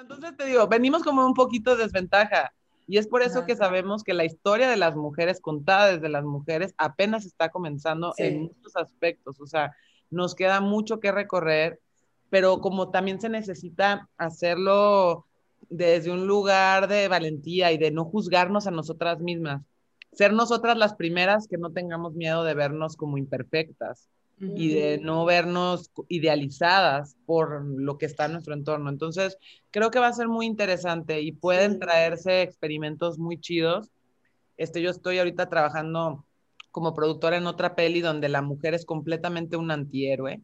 Entonces te digo, venimos como un poquito de desventaja. Y es por eso que sabemos que la historia de las mujeres, contada desde las mujeres, apenas está comenzando en muchos aspectos. O sea, nos queda mucho que recorrer, pero como también se necesita hacerlo desde un lugar de valentía y de no juzgarnos a nosotras mismas. Ser nosotras las primeras que no tengamos miedo de vernos como imperfectas y de no vernos idealizadas por lo que está en nuestro entorno. Entonces, creo que va a ser muy interesante y pueden traerse experimentos muy chidos. Este, yo estoy ahorita trabajando como productora en otra peli donde la mujer es completamente un antihéroe.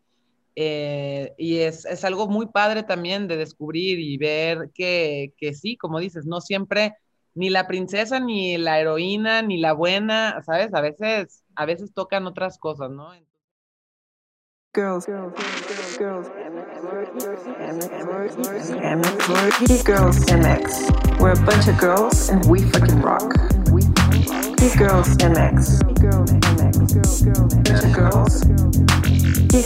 Eh, y es, es, algo muy padre también de descubrir y ver que, que sí, como dices, no siempre ni la princesa, ni la heroína, ni la buena, ¿sabes? A veces, a veces tocan otras cosas, ¿no? Girls, girls, girls, girls, girls, MX. We're a bunch of girls and we fucking rock. Geek girls, MX. Girls, MX. Bunch of girls.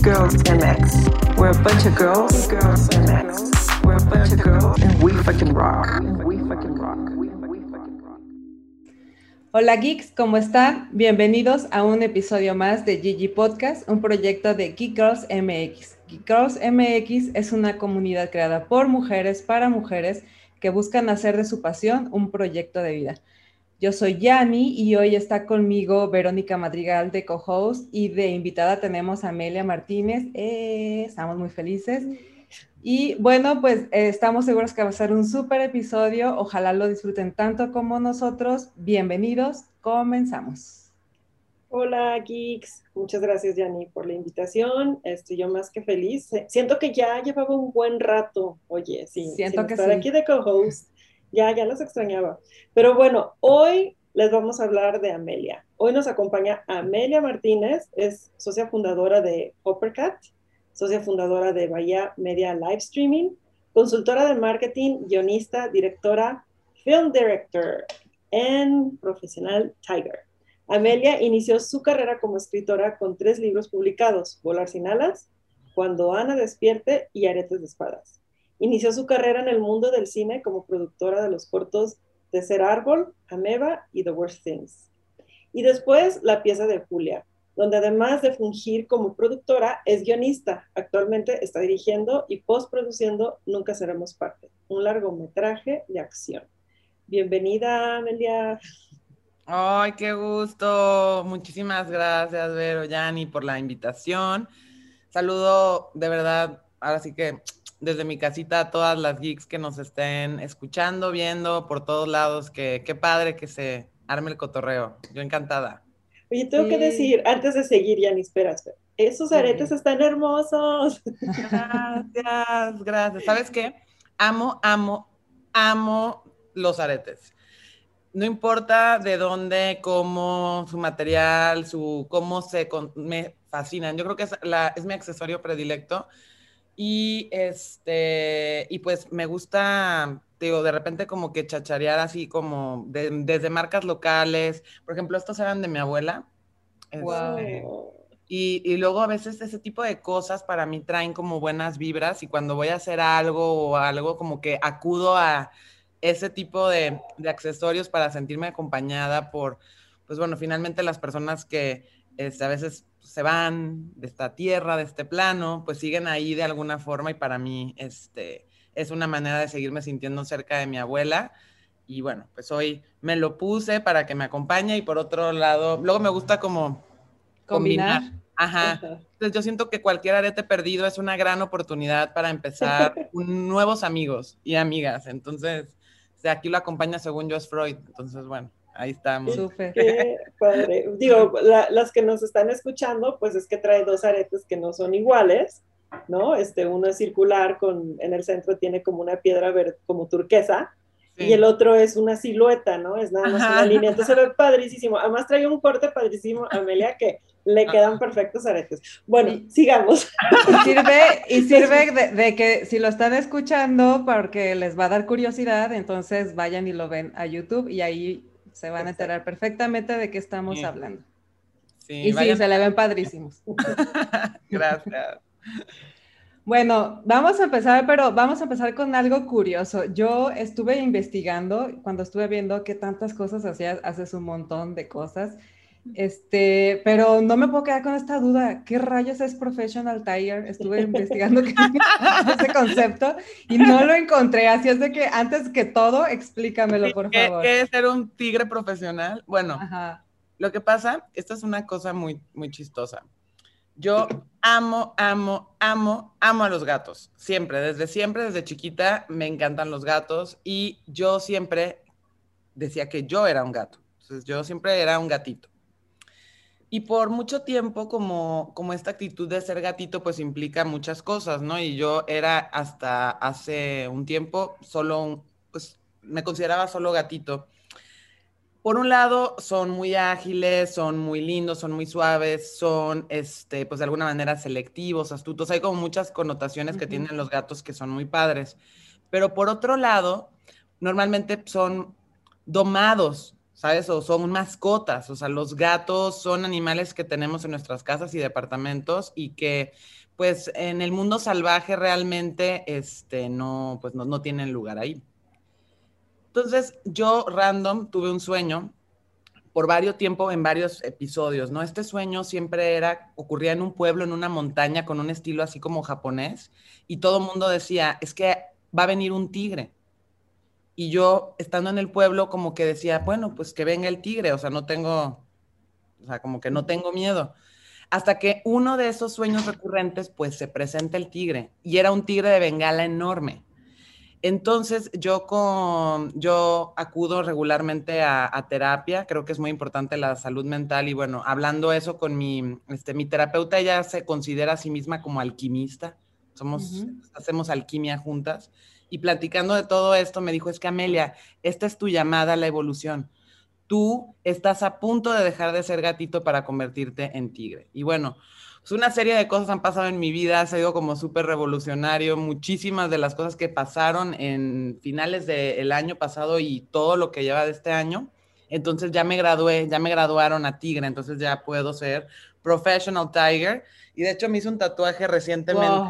Girls, MX. We're a bunch of girls. Girls, MX. We're a bunch of girls and we. We fucking rock. Hola geeks, ¿cómo están? Bienvenidos a un episodio más de Gigi Podcast, un proyecto de Geek Girls MX. Geek Girls MX es una comunidad creada por mujeres para mujeres que buscan hacer de su pasión un proyecto de vida. Yo soy Yani y hoy está conmigo Verónica Madrigal de co-host y de invitada tenemos a Amelia Martínez. Eh, estamos muy felices. Y bueno, pues eh, estamos seguros que va a ser un súper episodio. Ojalá lo disfruten tanto como nosotros. Bienvenidos, comenzamos. Hola, Geeks. Muchas gracias, Yanni, por la invitación. Estoy yo más que feliz. Siento que ya llevaba un buen rato, oye, sí, Siento que estar aquí de co-host. Ya, ya los extrañaba. Pero bueno, hoy les vamos a hablar de Amelia. Hoy nos acompaña Amelia Martínez, es socia fundadora de Hoppercat socia fundadora de Bahía Media Live Streaming, consultora de marketing, guionista, directora, film director en profesional Tiger. Amelia inició su carrera como escritora con tres libros publicados, Volar sin alas, Cuando Ana despierte y Aretes de espadas. Inició su carrera en el mundo del cine como productora de los cortos De Ser Árbol, Ameba y The Worst Things. Y después la pieza de Julia, donde además de fungir como productora, es guionista. Actualmente está dirigiendo y postproduciendo Nunca Seremos Parte, un largometraje de acción. Bienvenida, Amelia. Ay, qué gusto. Muchísimas gracias, Vero, Yani, por la invitación. Saludo de verdad, ahora sí que desde mi casita a todas las geeks que nos estén escuchando, viendo por todos lados, que qué padre que se arme el cotorreo. Yo encantada. Oye, tengo que decir, antes de seguir, ya ni esperas, esos aretes están hermosos. Gracias, gracias. ¿Sabes qué? Amo, amo, amo los aretes. No importa de dónde, cómo, su material, su cómo se me fascinan. Yo creo que es, la, es mi accesorio predilecto. Y este, y pues me gusta digo, de repente como que chacharear así como desde marcas locales. Por ejemplo, estos eran de mi abuela. Este, y, y, luego a veces ese tipo de cosas para mí traen como buenas vibras y cuando voy a hacer algo o algo como que acudo a ese tipo de, de accesorios para sentirme acompañada por, pues bueno, finalmente las personas que este, a veces se van de esta tierra, de este plano, pues siguen ahí de alguna forma y para mí, este, es una manera de seguirme sintiendo cerca de mi abuela. Y bueno, pues hoy me lo puse para que me acompañe y por otro lado, luego me gusta como combinar. Ajá. Entonces yo siento que cualquier arete perdido es una gran oportunidad para empezar nuevos amigos y amigas. Entonces, de aquí lo acompaña según yo es Freud. Entonces, bueno, ahí estamos. Qué padre. Digo, las que nos están escuchando, pues es que trae dos aretes que no son iguales ¿no? Este, uno es circular, con, en el centro tiene como una piedra verde, como turquesa, y el otro es una silueta, ¿no? Es nada más una línea. Entonces se ve padrísimo. Además trae un corte padrísimo a Amelia que le quedan perfectos aretes. Bueno, sigamos. Y sirve, y sirve de, de, que si lo están escuchando, porque les va a dar curiosidad, entonces vayan y lo ven a YouTube y ahí se van a enterar perfectamente de qué estamos hablando. Sí, y sí, se le ven padrísimos. Gracias. Bueno, vamos a empezar, pero vamos a empezar con algo curioso. Yo estuve investigando, cuando estuve viendo que tantas cosas hacías, haces un montón de cosas. Este, pero no me puedo quedar con esta duda. ¿Qué rayos es Professional Tiger? Estuve investigando ese concepto y no lo encontré. Así es de que antes que todo, explícamelo, por favor. ¿Qué es ser un tigre profesional? Bueno, lo que pasa, esta es una cosa muy, muy chistosa. Yo amo, amo, amo, amo a los gatos. Siempre, desde siempre, desde chiquita, me encantan los gatos y yo siempre decía que yo era un gato. Entonces, yo siempre era un gatito. Y por mucho tiempo, como, como esta actitud de ser gatito, pues implica muchas cosas, ¿no? Y yo era hasta hace un tiempo solo, pues me consideraba solo gatito por un lado, son muy ágiles, son muy lindos, son muy suaves, son, este, pues de alguna manera selectivos, astutos. Hay como muchas connotaciones que tienen los gatos que son muy padres. Pero por otro lado, normalmente son domados, ¿sabes? O son mascotas. O sea, los gatos son animales que tenemos en nuestras casas y departamentos y que, pues, en el mundo salvaje realmente, este, no, pues, no, no tienen lugar ahí. Entonces, yo random tuve un sueño por varios tiempo en varios episodios, ¿no? Este sueño siempre era, ocurría en un pueblo, en una montaña, con un estilo así como japonés, y todo el mundo decía, es que va a venir un tigre. Y yo, estando en el pueblo, como que decía, bueno, pues que venga el tigre, o sea, no tengo, o sea, como que no tengo miedo. Hasta que uno de esos sueños recurrentes, pues se presenta el tigre, y era un tigre de bengala enorme. Entonces, yo, con, yo acudo regularmente a, terapia, creo que es muy importante la salud mental y bueno, hablando eso con mi, este, mi terapeuta, ella se considera a sí misma como alquimista, somos, hacemos alquimia juntas y platicando de todo esto me dijo, es que Amelia, esta es tu llamada a la evolución. Tú estás a punto de dejar de ser gatito para convertirte en tigre. Y bueno, pues una serie de cosas han pasado en mi vida, ha sido como súper revolucionario, muchísimas de las cosas que pasaron en finales del año pasado y todo lo que lleva de este año. Entonces ya me gradué, ya me graduaron a Tigre, entonces ya puedo ser Professional Tiger. Y de hecho me hice un tatuaje recientemente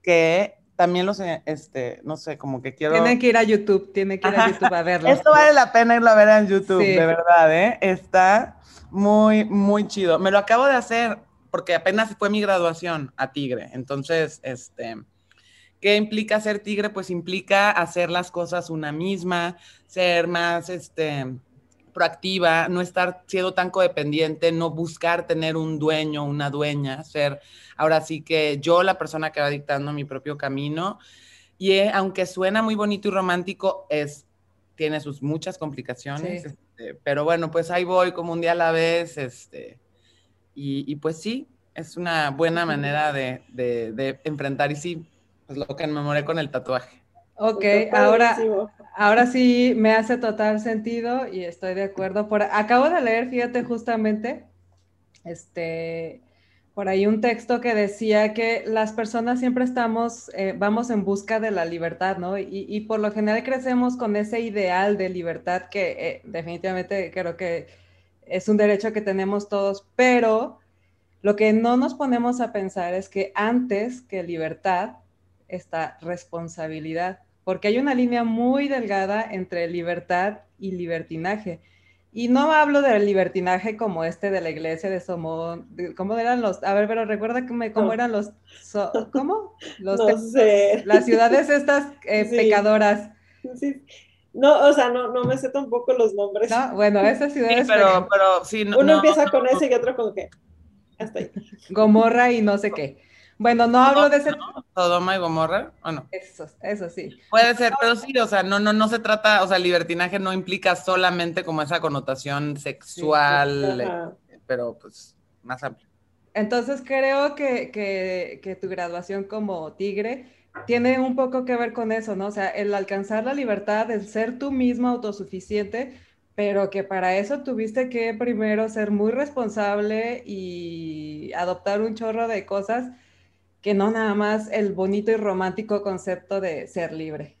que también lo sé, este, no sé, como que quiero... Tiene que ir a YouTube, tiene que ir a YouTube a verlo. Esto vale la pena irlo a ver en YouTube, de verdad, ¿eh? Está muy, muy chido. Me lo acabo de hacer porque apenas fue mi graduación a Tigre. Entonces, este, ¿qué implica ser Tigre? Pues implica hacer las cosas una misma, ser más, este, proactiva, no estar siendo tan codependiente, no buscar tener un dueño, una dueña, ser ahora sí que yo la persona que va dictando mi propio camino. Y eh, aunque suena muy bonito y romántico, es, tiene sus muchas complicaciones, este, pero bueno, pues ahí voy como un día a la vez, este, y, pues sí, es una buena manera de, de, enfrentar y sí, pues lo que me memoré con el tatuaje. Ok, ahora, ahora sí me hace total sentido y estoy de acuerdo. Por, acabo de leer, fíjate justamente, este, por ahí un texto que decía que las personas siempre estamos, eh, vamos en busca de la libertad, ¿no? Y, y, por lo general crecemos con ese ideal de libertad que eh, definitivamente creo que es un derecho que tenemos todos, pero lo que no nos ponemos a pensar es que antes que libertad está responsabilidad, porque hay una línea muy delgada entre libertad y libertinaje. Y no hablo del libertinaje como este de la iglesia de Somón, ¿cómo eran los? A ver, pero recuerda cómo eran los, ¿cómo? Los, no sé. Las ciudades estas eh, pecadoras. Sí. No, o sea, no, no me sé tampoco los nombres. No, bueno, esas ciudades. Sí, pero, pero sí, no, Uno empieza con ese y otro con qué. Hasta ahí. Gomorra y no sé qué. Bueno, no hablo de ese. Sodoma y Gomorra, bueno. Eso, eso sí. Puede ser, pero sí, o sea, no, no, no se trata, o sea, libertinaje no implica solamente como esa connotación sexual, pero pues más amplio. Entonces creo que, que, que tu graduación como tigre tiene un poco que ver con eso, ¿no? O sea, el alcanzar la libertad, el ser tú mismo autosuficiente, pero que para eso tuviste que primero ser muy responsable y adoptar un chorro de cosas que no nada más el bonito y romántico concepto de ser libre.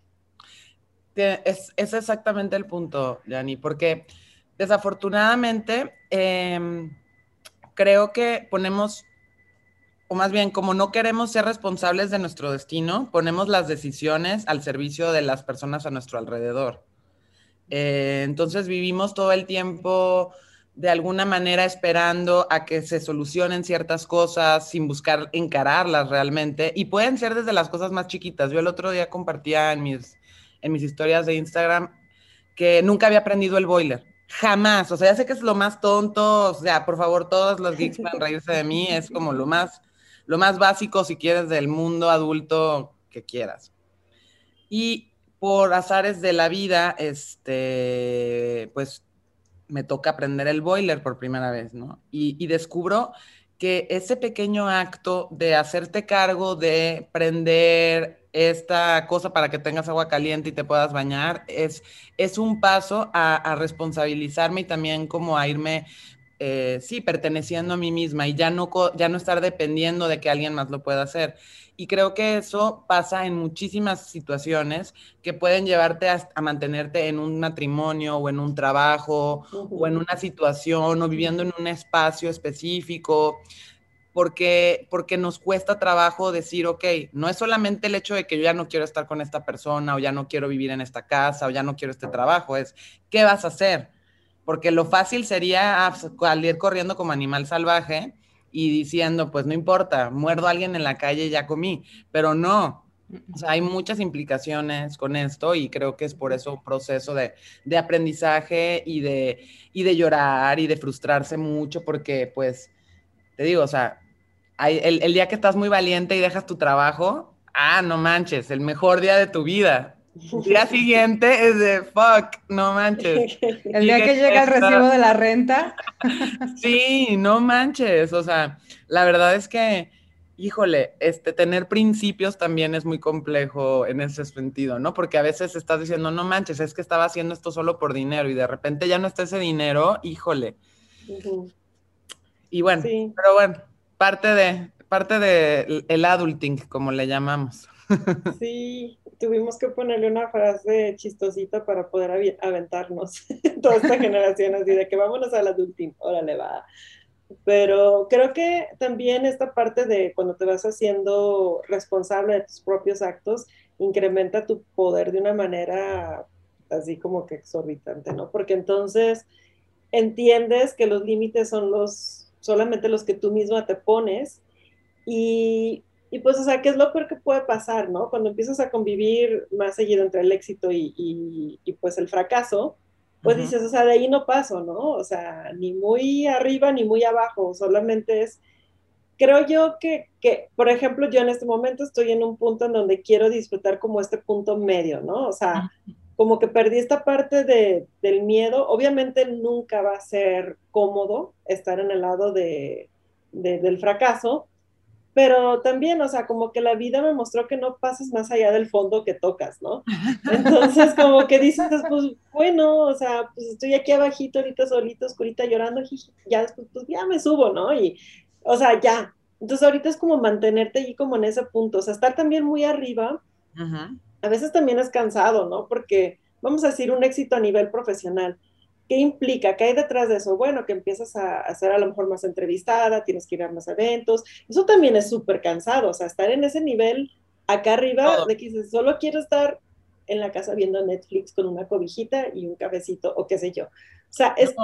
Es, exactamente el punto, Yanni, porque desafortunadamente em, creo que ponemos o más bien, como no queremos ser responsables de nuestro destino, ponemos las decisiones al servicio de las personas a nuestro alrededor. Eh, entonces vivimos todo el tiempo de alguna manera esperando a que se solucionen ciertas cosas sin buscar encararlas realmente. Y pueden ser desde las cosas más chiquitas. Yo el otro día compartía en mis, en mis historias de Instagram que nunca había aprendido el boiler. Jamás. O sea, ya sé que es lo más tonto. O sea, por favor, todos los geeks pueden reírse de mí. Es como lo más, lo más básico, si quieres, del mundo adulto que quieras. Y por azares de la vida, este, pues me toca aprender el boiler por primera vez, ¿no? Y, descubro que ese pequeño acto de hacerte cargo de prender esta cosa para que tengas agua caliente y te puedas bañar es, es un paso a, responsabilizarme y también como a irme, eh, sí, perteneciendo a mí misma y ya no, ya no estar dependiendo de que alguien más lo pueda hacer. Y creo que eso pasa en muchísimas situaciones que pueden llevarte a, mantenerte en un matrimonio o en un trabajo o en una situación o viviendo en un espacio específico. Porque, porque nos cuesta trabajo decir, ok, no es solamente el hecho de que yo ya no quiero estar con esta persona o ya no quiero vivir en esta casa o ya no quiero este trabajo, es, ¿qué vas a hacer? Porque lo fácil sería ah, salir corriendo como animal salvaje y diciendo, pues no importa, muerdo a alguien en la calle, ya comí, pero no. O sea, hay muchas implicaciones con esto y creo que es por eso un proceso de, de aprendizaje y de, y de llorar y de frustrarse mucho porque, pues, te digo, o sea, el día que estás muy valiente y dejas tu trabajo, ah, no manches, el mejor día de tu vida. El día siguiente es de fuck, no manches. El día que llega el recibo de la renta. Sí, no manches. O sea, la verdad es que, híjole, este, tener principios también es muy complejo en ese sentido, ¿no? Porque a veces estás diciendo, no manches, es que estaba haciendo esto solo por dinero y de repente ya no está ese dinero, híjole. Y bueno, pero bueno, parte de, parte de el adulting, como le llamamos. Sí, tuvimos que ponerle una frase chistosita para poder aventarnos toda esta generación así de que vámonos al adulting, órale va. Pero creo que también esta parte de cuando te vas haciendo responsable de tus propios actos, incrementa tu poder de una manera así como que exorbitante, ¿no? Porque entonces entiendes que los límites son los solamente los que tú misma te pones y y pues, o sea, ¿qué es lo peor que puede pasar, no? Cuando empiezas a convivir más seguido entre el éxito y, y, pues el fracaso, pues dices, o sea, de ahí no paso, ¿no? O sea, ni muy arriba ni muy abajo, solamente es, creo yo que, que, por ejemplo, yo en este momento estoy en un punto en donde quiero disfrutar como este punto medio, ¿no? O sea, como que perdí esta parte de, del miedo. Obviamente nunca va a ser cómodo estar en el lado de, de, del fracaso, pero también, o sea, como que la vida me mostró que no pasas más allá del fondo que tocas, ¿no? Entonces, como que dices, pues, bueno, o sea, pues estoy aquí abajito, ahorita solito, oscurita, llorando, ya después, pues ya me subo, ¿no? Y, o sea, ya. Entonces, ahorita es como mantenerte allí como en ese punto, o sea, estar también muy arriba, a veces también es cansado, ¿no? Porque, vamos a decir, un éxito a nivel profesional ¿Qué implica? ¿Qué hay detrás de eso? Bueno, que empiezas a, hacer ser a lo mejor más entrevistada, tienes que ir a más eventos. Eso también es súper cansado, o sea, estar en ese nivel acá arriba de que dices, solo quiero estar en la casa viendo Netflix con una cobijita y un cafecito o qué sé yo. O sea, es,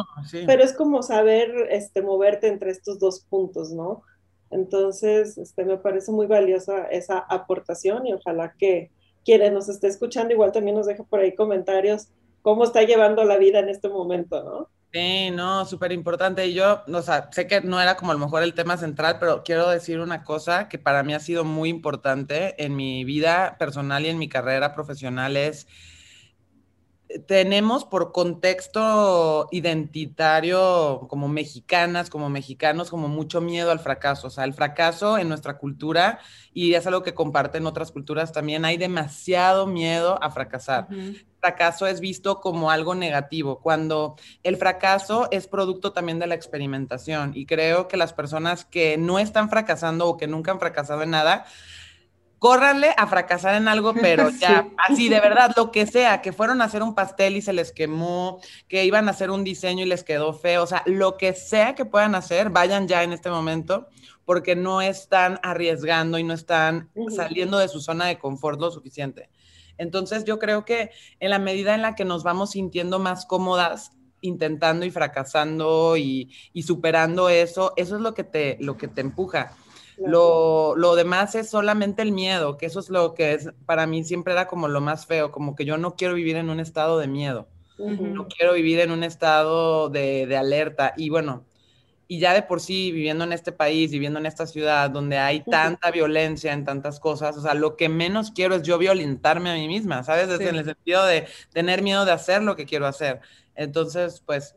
pero es como saber este, moverte entre estos dos puntos, ¿no? Entonces, este, me parece muy valiosa esa aportación y ojalá que quienes nos esté escuchando igual también nos deje por ahí comentarios cómo está llevando la vida en este momento, ¿no? Sí, no, súper importante. Y yo, o sea, sé que no era como a lo mejor el tema central, pero quiero decir una cosa que para mí ha sido muy importante en mi vida personal y en mi carrera profesional es tenemos por contexto identitario como mexicanas, como mexicanos, como mucho miedo al fracaso. O sea, el fracaso en nuestra cultura, y es algo que comparten otras culturas también, hay demasiado miedo a fracasar. Fracaso es visto como algo negativo, cuando el fracaso es producto también de la experimentación. Y creo que las personas que no están fracasando o que nunca han fracasado en nada, córranle a fracasar en algo, pero ya, así de verdad, lo que sea, que fueron a hacer un pastel y se les quemó, que iban a hacer un diseño y les quedó feo, o sea, lo que sea que puedan hacer, vayan ya en este momento, porque no están arriesgando y no están saliendo de su zona de confort lo suficiente. Entonces, yo creo que en la medida en la que nos vamos sintiendo más cómodas intentando y fracasando y, y superando eso, eso es lo que te, lo que te empuja. Lo, lo, demás es solamente el miedo, que eso es lo que es, para mí siempre era como lo más feo, como que yo no quiero vivir en un estado de miedo, no quiero vivir en un estado de, de, alerta. Y bueno, y ya de por sí viviendo en este país, viviendo en esta ciudad donde hay tanta violencia en tantas cosas, o sea, lo que menos quiero es yo violentarme a mí misma, ¿sabes? Desde en el sentido de tener miedo de hacer lo que quiero hacer. Entonces, pues,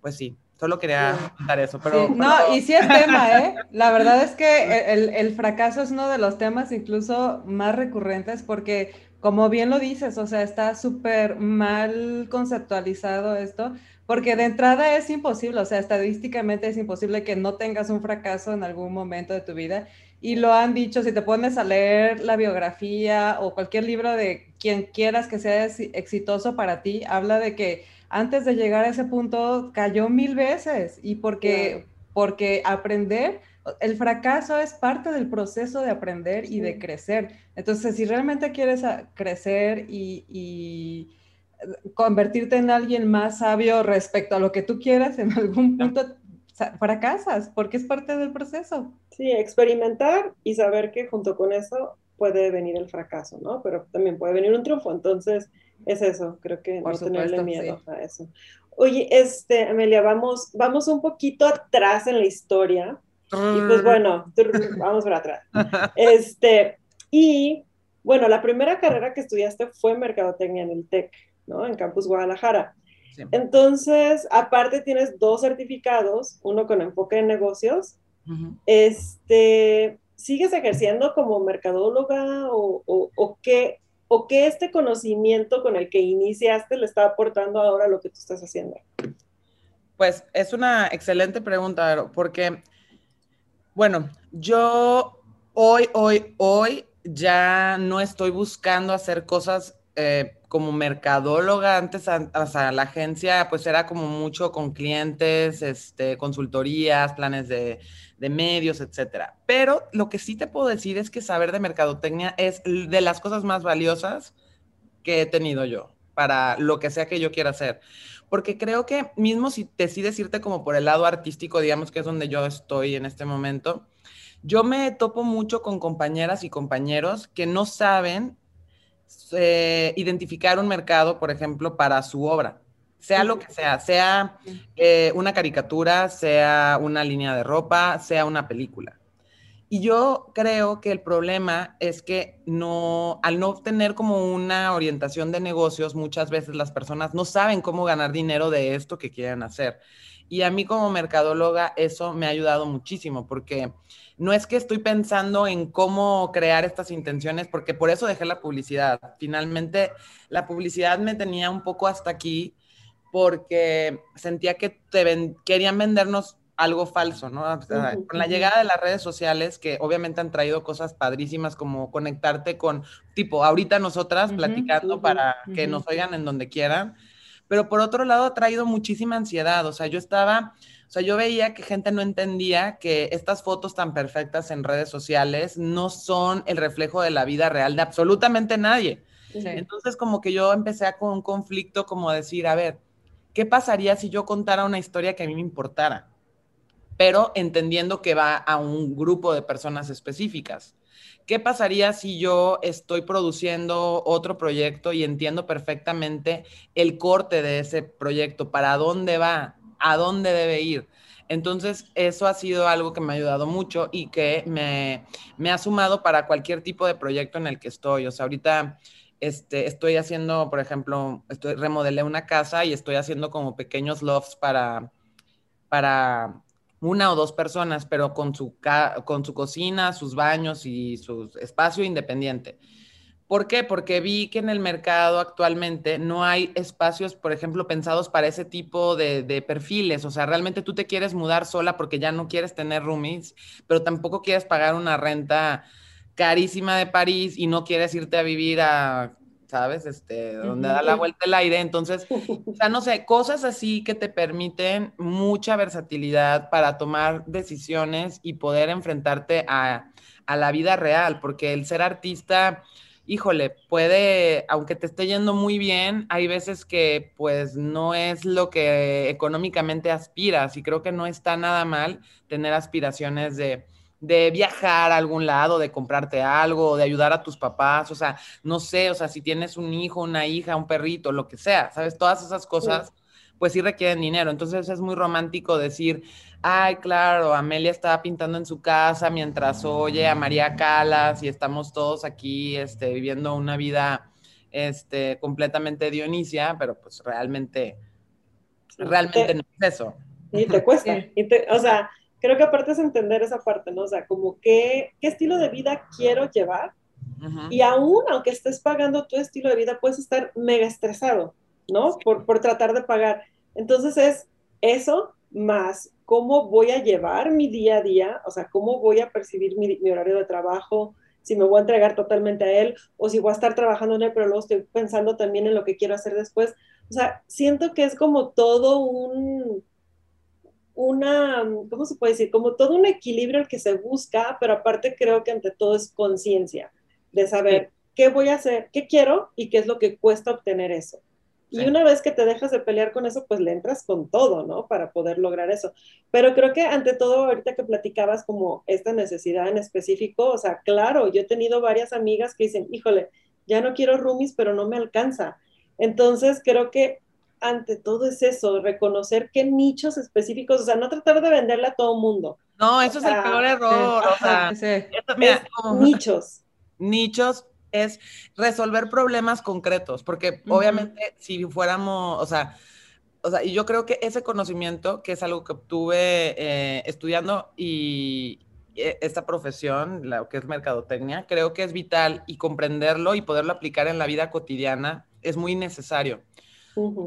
pues sí, Solo quería contar eso, pero... no, y sí es tema, ¿eh? La verdad es que el, el, fracaso es uno de los temas incluso más recurrentes porque, como bien lo dices, o sea, está súper mal conceptualizado esto, porque de entrada es imposible, o sea, estadísticamente es imposible que no tengas un fracaso en algún momento de tu vida. Y lo han dicho, si te pones a leer la biografía o cualquier libro de quien quieras que sea exitoso para ti, habla de que antes de llegar a ese punto cayó mil veces y porque, porque aprender, el fracaso es parte del proceso de aprender y de crecer. Entonces, si realmente quieres crecer y, convertirte en alguien más sabio respecto a lo que tú quieras, en algún punto fracasas, porque es parte del proceso. Sí, experimentar y saber que junto con eso puede venir el fracaso, ¿no? Pero también puede venir un triunfo. Entonces, es eso, creo que no tenerle miedo a eso. Oye, este, Amelia, vamos, vamos un poquito atrás en la historia. Y pues bueno, vamos para atrás. Este, y bueno, la primera carrera que estudiaste fue Mercadotecnia en el TEC, ¿no? En Campus Guadalajara. Entonces, aparte tienes dos certificados, uno con enfoque en negocios. Este, ¿sigues ejerciendo como mercadóloga o, o, o qué, o qué este conocimiento con el que iniciaste le está aportando ahora lo que tú estás haciendo? Pues es una excelente pregunta, porque, bueno, yo hoy, hoy, hoy ya no estoy buscando hacer cosas eh, como mercadóloga. Antes, o sea, la agencia pues era como mucho con clientes, este, consultorías, planes de, de medios, etcétera. Pero lo que sí te puedo decir es que saber de mercadotecnia es de las cosas más valiosas que he tenido yo para lo que sea que yo quiera hacer. Porque creo que mismo si decides irte como por el lado artístico, digamos que es donde yo estoy en este momento, yo me topo mucho con compañeras y compañeros que no saben eh, identificar un mercado, por ejemplo, para su obra sea lo que sea, sea eh, una caricatura, sea una línea de ropa, sea una película. Y yo creo que el problema es que no, al no tener como una orientación de negocios, muchas veces las personas no saben cómo ganar dinero de esto que quieren hacer. Y a mí como mercadóloga eso me ha ayudado muchísimo porque no es que estoy pensando en cómo crear estas intenciones, porque por eso dejé la publicidad. Finalmente, la publicidad me tenía un poco hasta aquí porque sentía que te querían vendernos algo falso, ¿no? con la llegada de las redes sociales, que obviamente han traído cosas padrísimas como conectarte con, tipo, ahorita nosotras platicando para que nos oigan en donde quieran, pero por otro lado ha traído muchísima ansiedad, o sea, yo estaba, o sea, yo veía que gente no entendía que estas fotos tan perfectas en redes sociales no son el reflejo de la vida real de absolutamente nadie. Entonces, como que yo empecé a con un conflicto como decir, a ver, ¿qué pasaría si yo contara una historia que a mí me importara? Pero entendiendo que va a un grupo de personas específicas. ¿Qué pasaría si yo estoy produciendo otro proyecto y entiendo perfectamente el corte de ese proyecto, para dónde va, a dónde debe ir? Entonces, eso ha sido algo que me ha ayudado mucho y que me, me ha sumado para cualquier tipo de proyecto en el que estoy. O sea, ahorita este, estoy haciendo, por ejemplo, estoy, remodelé una casa y estoy haciendo como pequeños lofts para, para una o dos personas, pero con su, con su cocina, sus baños y su espacio independiente. ¿Por qué? Porque vi que en el mercado actualmente no hay espacios, por ejemplo, pensados para ese tipo de, de, perfiles. O sea, realmente tú te quieres mudar sola porque ya no quieres tener roomies, pero tampoco quieres pagar una renta carísima de París y no quieres irte a vivir a, ¿sabes? Este, donde da la vuelta el aire. Entonces, o sea, no sé, cosas así que te permiten mucha versatilidad para tomar decisiones y poder enfrentarte a, a la vida real, porque el ser artista híjole, puede, aunque te esté yendo muy bien, hay veces que pues no es lo que económicamente aspiras y creo que no está nada mal tener aspiraciones de, de viajar a algún lado, de comprarte algo, de ayudar a tus papás, o sea, no sé, o sea, si tienes un hijo, una hija, un perrito, lo que sea, ¿sabes? Todas esas cosas, pues sí requieren dinero. Entonces es muy romántico decir, ay, claro, Amelia estaba pintando en su casa mientras oye a María Calas y estamos todos aquí este, viviendo una vida este, completamente dionisia, pero pues realmente, realmente no es eso. Y te cuesta. o sea, creo que aparte es entender esa parte, ¿no? O sea, como qué, qué estilo de vida quiero llevar. Y aún, aunque estés pagando tu estilo de vida, puedes estar mega estresado, ¿no? Por, por tratar de pagar. Entonces es eso más cómo voy a llevar mi día a día, o sea, cómo voy a percibir mi, horario de trabajo, si me voy a entregar totalmente a él o si voy a estar trabajando en él, pero luego estoy pensando también en lo que quiero hacer después. O sea, siento que es como todo un, una, ¿cómo se puede decir? Como todo un equilibrio el que se busca, pero aparte creo que ante todo es conciencia de saber qué voy a hacer, qué quiero y qué es lo que cuesta obtener eso. Y una vez que te dejas de pelear con eso, pues le entras con todo, ¿no? Para poder lograr eso. Pero creo que ante todo, ahorita que platicabas como esta necesidad en específico, o sea, claro, yo he tenido varias amigas que dicen, híjole, ya no quiero roomies, pero no me alcanza. Entonces, creo que ante todo es eso, reconocer qué nichos específicos, o sea, no tratar de venderle a todo mundo. No, eso es el peor error, o sea, nichos. Nichos es resolver problemas concretos, porque obviamente si fuéramos, o sea, o sea, y yo creo que ese conocimiento, que es algo que obtuve eh, estudiando y eh, esta profesión, lo que es mercadotecnia, creo que es vital y comprenderlo y poderlo aplicar en la vida cotidiana es muy necesario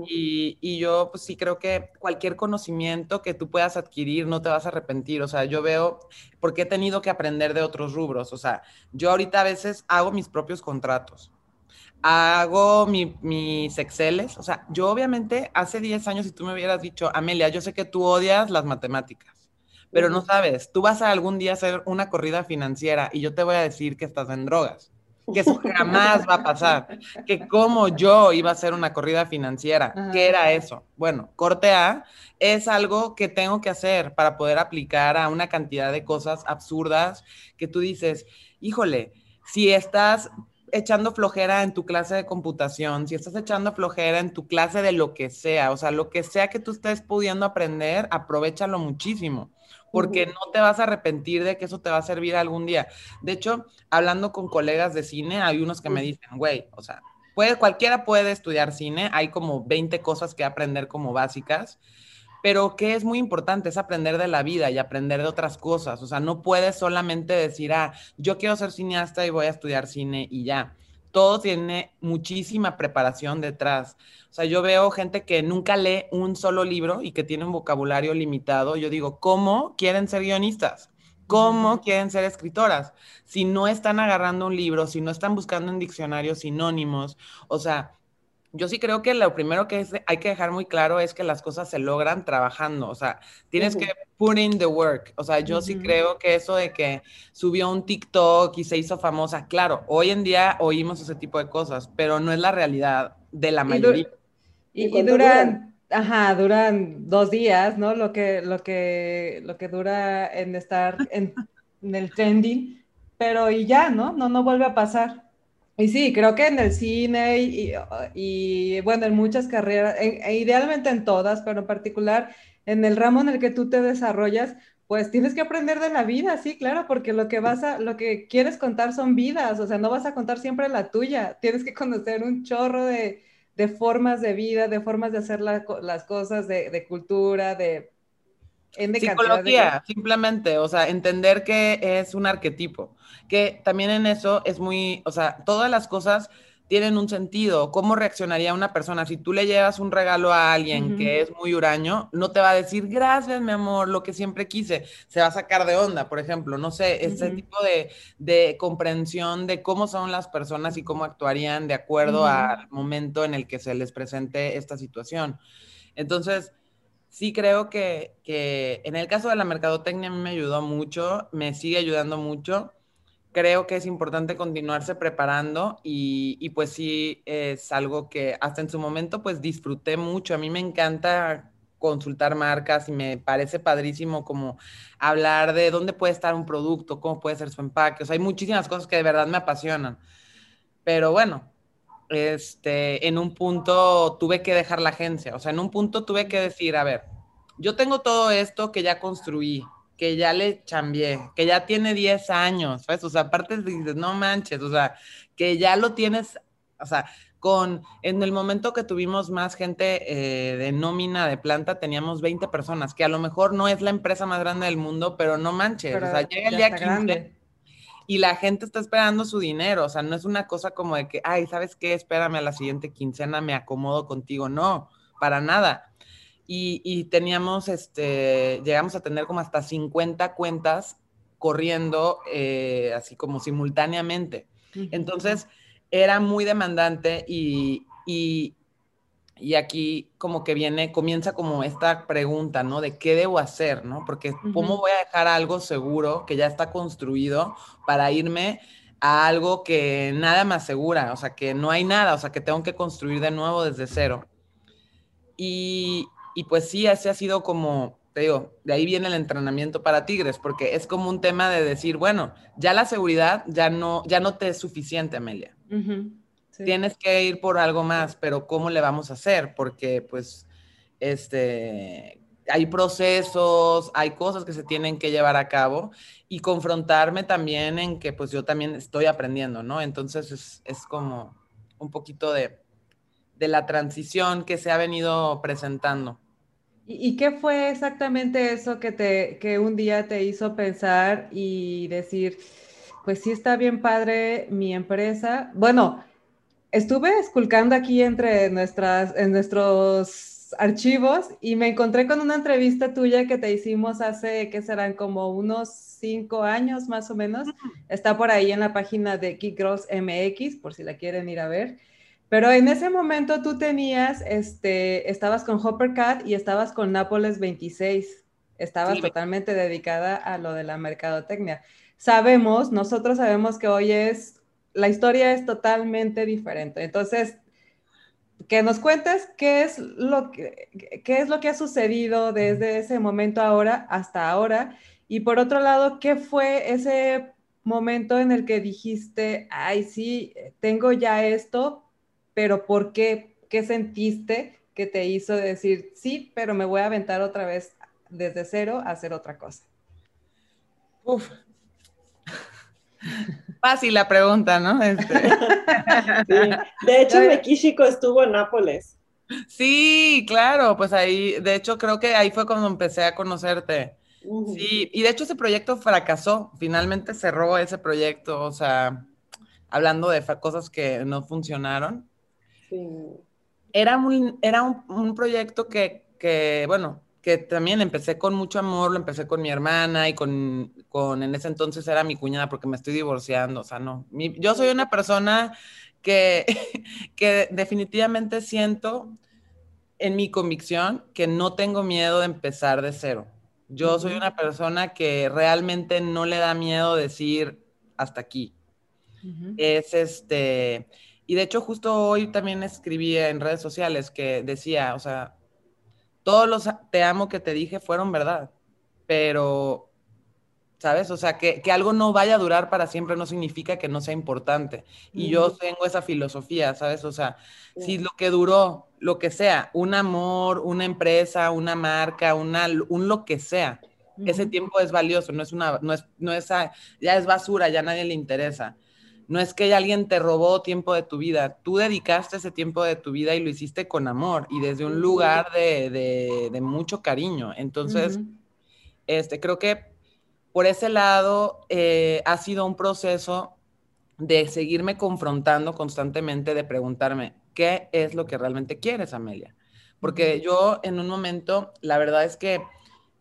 y, yo pues sí creo que cualquier conocimiento que tú puedas adquirir no te vas a arrepentir. O sea, yo veo, porque he tenido que aprender de otros rubros. O sea, yo ahorita a veces hago mis propios contratos. Hago mis Exceles. O sea, yo obviamente hace 10 años si tú me hubieras dicho, Amelia, yo sé que tú odias las matemáticas, pero no sabes, tú vas a algún día hacer una corrida financiera y yo te voy a decir que estás en drogas que eso jamás va a pasar, que como yo iba a hacer una corrida financiera, ¿qué era eso? Bueno, corte A es algo que tengo que hacer para poder aplicar a una cantidad de cosas absurdas que tú dices, híjole, si estás echando flojera en tu clase de computación, si estás echando flojera en tu clase de lo que sea, o sea, lo que sea que tú estés pudiendo aprender, aprovechalo muchísimo porque no te vas a arrepentir de que eso te va a servir algún día. De hecho, hablando con colegas de cine, hay unos que me dicen, güey, o sea, puede, cualquiera puede estudiar cine, hay como 20 cosas que aprender como básicas, pero que es muy importante es aprender de la vida y aprender de otras cosas. O sea, no puedes solamente decir, ah, yo quiero ser cineasta y voy a estudiar cine y ya todo tiene muchísima preparación detrás. O sea, yo veo gente que nunca lee un solo libro y que tiene un vocabulario limitado. Yo digo, ¿cómo quieren ser guionistas? ¿Cómo quieren ser escritoras? Si no están agarrando un libro, si no están buscando en diccionarios sinónimos, o sea, yo sí creo que lo primero que hay que dejar muy claro es que las cosas se logran trabajando, o sea, tienes que put in the work, o sea, yo sí creo que eso de que subió un TikTok y se hizo famosa, claro, hoy en día oímos ese tipo de cosas, pero no es la realidad de la mayoría. Y, duran, ajá, duran dos días, ¿no? Lo que, lo que, lo que dura en estar en, en el trending, pero y ya, ¿no? No, no vuelve a pasar. Y sí, creo que en el cine y, bueno, en muchas carreras, e idealmente en todas, pero en particular en el ramo en el que tú te desarrollas, pues tienes que aprender de la vida, sí, claro, porque lo que vas a, lo que quieres contar son vidas, o sea, no vas a contar siempre la tuya, tienes que conocer un chorro de, formas de vida, de formas de hacer las cosas, de, cultura, de... De Psicología, simplemente, o sea, entender que es un arquetipo que también en eso es muy, o sea, todas las cosas tienen un sentido. ¿Cómo reaccionaría una persona? Si tú le llevas un regalo a alguien que es muy huraño, no te va a decir, gracias, mi amor, lo que siempre quise. Se va a sacar de onda, por ejemplo. No sé, ese tipo de, comprensión de cómo son las personas y cómo actuarían de acuerdo al momento en el que se les presente esta situación. Entonces, sí creo que, que en el caso de la mercadotecnia a mí me ayudó mucho, me sigue ayudando mucho creo que es importante continuarse preparando y, pues sí es algo que hasta en su momento pues disfruté mucho. A mí me encanta consultar marcas y me parece padrísimo como hablar de dónde puede estar un producto, cómo puede ser su empaque. O sea, hay muchísimas cosas que de verdad me apasionan. Pero bueno, este, en un punto tuve que dejar la agencia. O sea, en un punto tuve que decir, a ver, yo tengo todo esto que ya construí, que ya le chambié, que ya tiene 10 años, ¿sabes? O sea, aparte dices, no manches, o sea, que ya lo tienes, o sea, con, en el momento que tuvimos más gente eh, de nómina de planta, teníamos 20 personas, que a lo mejor no es la empresa más grande del mundo, pero no manches, o sea, llega el día 15 y la gente está esperando su dinero, o sea, no es una cosa como de que, ay, ¿sabes qué? Espérame a la siguiente quincena, me acomodo contigo, no, para nada y, teníamos, este, llegamos a tener como hasta 50 cuentas corriendo eh, así como simultáneamente. Entonces, era muy demandante y, y, aquí como que viene, comienza como esta pregunta, ¿no? De qué debo hacer, ¿no? Porque ¿cómo voy a dejar algo seguro que ya está construido para irme a algo que nada me asegura, o sea, que no hay nada, o sea, que tengo que construir de nuevo desde cero. Y, y pues sí, ese ha sido como, te digo, de ahí viene el entrenamiento para Tigres, porque es como un tema de decir, bueno, ya la seguridad ya no, ya no te es suficiente, Amelia. Tienes que ir por algo más, pero ¿cómo le vamos a hacer? Porque pues, este, hay procesos, hay cosas que se tienen que llevar a cabo y confrontarme también en que pues yo también estoy aprendiendo, ¿no? Entonces es, es como un poquito de, de la transición que se ha venido presentando. ¿Y, qué fue exactamente eso que, te, que un día te hizo pensar y decir, pues sí está bien padre mi empresa? Bueno, estuve esculcando aquí entre nuestras, en nuestros archivos y me encontré con una entrevista tuya que te hicimos hace, que serán como unos cinco años más o menos. Está por ahí en la página de Geek Girls MX, por si la quieren ir a ver. Pero en ese momento tú tenías, este, estabas con Hoppercat y estabas con Nápoles 26. Estabas totalmente dedicada a lo de la mercadotecnia. Sabemos, nosotros sabemos que hoy es, la historia es totalmente diferente. Entonces, que nos cuentes qué es lo que, qué es lo que ha sucedido desde ese momento ahora hasta ahora. Y por otro lado, ¿qué fue ese momento en el que dijiste, ay, sí, tengo ya esto, pero ¿por qué? ¿Qué sentiste que te hizo decir, sí, pero me voy a aventar otra vez desde cero a hacer otra cosa? Uf. Fácil la pregunta, ¿no? Este. De hecho, Mekishiko estuvo en Nápoles. Sí, claro, pues ahí, de hecho, creo que ahí fue cuando empecé a conocerte. Sí, y de hecho ese proyecto fracasó, finalmente cerró ese proyecto, o sea, hablando de cosas que no funcionaron, era un, era un, proyecto que, que, bueno, que también empecé con mucho amor, lo empecé con mi hermana y con, con en ese entonces era mi cuñada porque me estoy divorciando, o sea, no. yo soy una persona que, que definitivamente siento en mi convicción que no tengo miedo de empezar de cero. Yo soy una persona que realmente no le da miedo decir hasta aquí. Es este, y de hecho, justo hoy también escribí en redes sociales que decía, o sea, todos los te amo que te dije fueron verdad, pero, ¿sabes? O sea, que, algo no vaya a durar para siempre no significa que no sea importante. Y yo tengo esa filosofía, ¿sabes? O sea, si lo que duró, lo que sea, un amor, una empresa, una marca, una, un lo que sea, ese tiempo es valioso, no es una, no es, no es, ya es basura, ya a nadie le interesa. No es que alguien te robó tiempo de tu vida, tú dedicaste ese tiempo de tu vida y lo hiciste con amor y desde un lugar de, mucho cariño. Entonces, este, creo que por ese lado eh, ha sido un proceso de seguirme confrontando constantemente, de preguntarme, ¿qué es lo que realmente quieres, Amelia? Porque yo en un momento, la verdad es que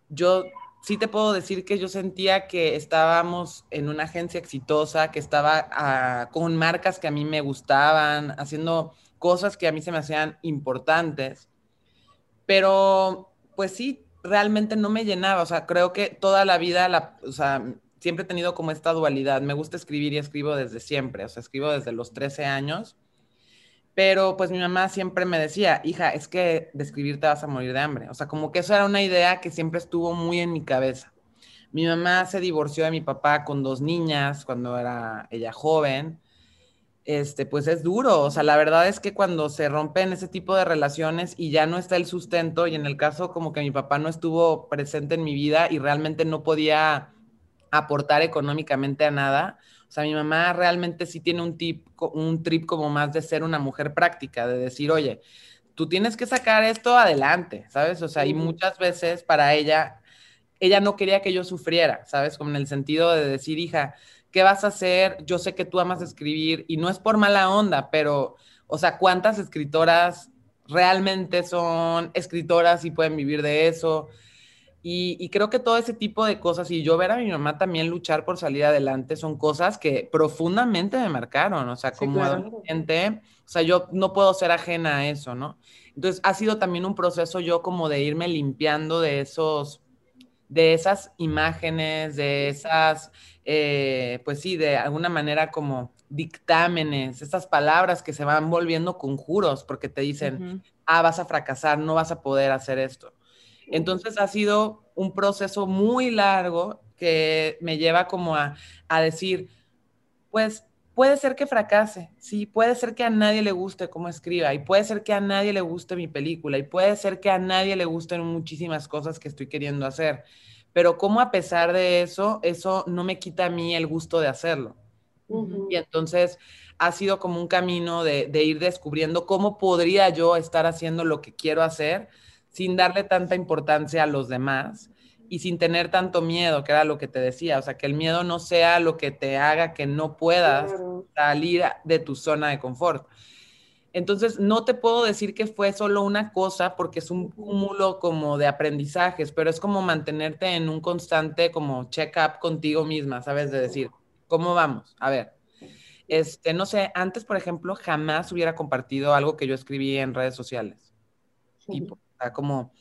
yo sí te puedo decir que yo sentía que estábamos en una agencia exitosa, que estaba ah, con marcas que a mí me gustaban, haciendo cosas que a mí se me hacían importantes, pero pues sí, realmente no me llenaba, o sea, creo que toda la vida, la, o sea, siempre he tenido como esta dualidad, me gusta escribir y escribo desde siempre, o sea, escribo desde los 13 años, pero pues mi mamá siempre me decía, hija, es que de te vas a morir de hambre, o sea, como que eso era una idea que siempre estuvo muy en mi cabeza. Mi mamá se divorció de mi papá con dos niñas cuando era ella joven este, pues es duro. O sea, la verdad es que cuando se rompen ese tipo de relaciones y ya no está el sustento, y en el caso como que mi papá no estuvo presente en mi vida y realmente no podía aportar económicamente a nada. O sea, mi mamá realmente sí tiene un, tip, un trip como más de ser una mujer práctica, de decir, oye, tú tienes que sacar esto adelante, ¿sabes? O sea, y muchas veces para ella, ella no quería que yo sufriera, ¿sabes? Como en el sentido de decir, hija, ¿qué vas a hacer? Yo sé que tú amas escribir y no es por mala onda, pero, o sea, ¿cuántas escritoras realmente son escritoras y pueden vivir de eso? Y, creo que todo ese tipo de cosas, y yo ver a mi mamá también luchar por salir adelante, son cosas que profundamente me marcaron, o sea, como adolescente, o sea, yo no puedo ser ajena a eso, ¿no? Entonces, ha sido también un proceso yo como de irme limpiando de esos, de esas imágenes, de esas eh, pues sí, de alguna manera como dictámenes, estas palabras que se van volviendo conjuros porque te dicen, ah, vas a fracasar, no vas a poder hacer esto. Entonces ha sido un proceso muy largo que me lleva como a, a decir, pues puede ser que fracase, sí, puede ser que a nadie le guste cómo escriba y puede ser que a nadie le guste mi película y puede ser que a nadie le gusten muchísimas cosas que estoy queriendo hacer pero como a pesar de eso, eso no me quita a mí el gusto de hacerlo. Y entonces ha sido como un camino de, ir descubriendo cómo podría yo estar haciendo lo que quiero hacer sin darle tanta importancia a los demás y sin tener tanto miedo, que era lo que te decía, o sea, que el miedo no sea lo que te haga que no puedas salir de tu zona de confort. Entonces, no te puedo decir que fue solo una cosa porque es un cúmulo como de aprendizajes, pero es como mantenerte en un constante como check-up contigo misma, ¿sabes? De decir, ¿cómo vamos? A ver, este, no sé, antes, por ejemplo, jamás hubiera compartido algo que yo escribí en redes sociales. Tipo, o sea, como,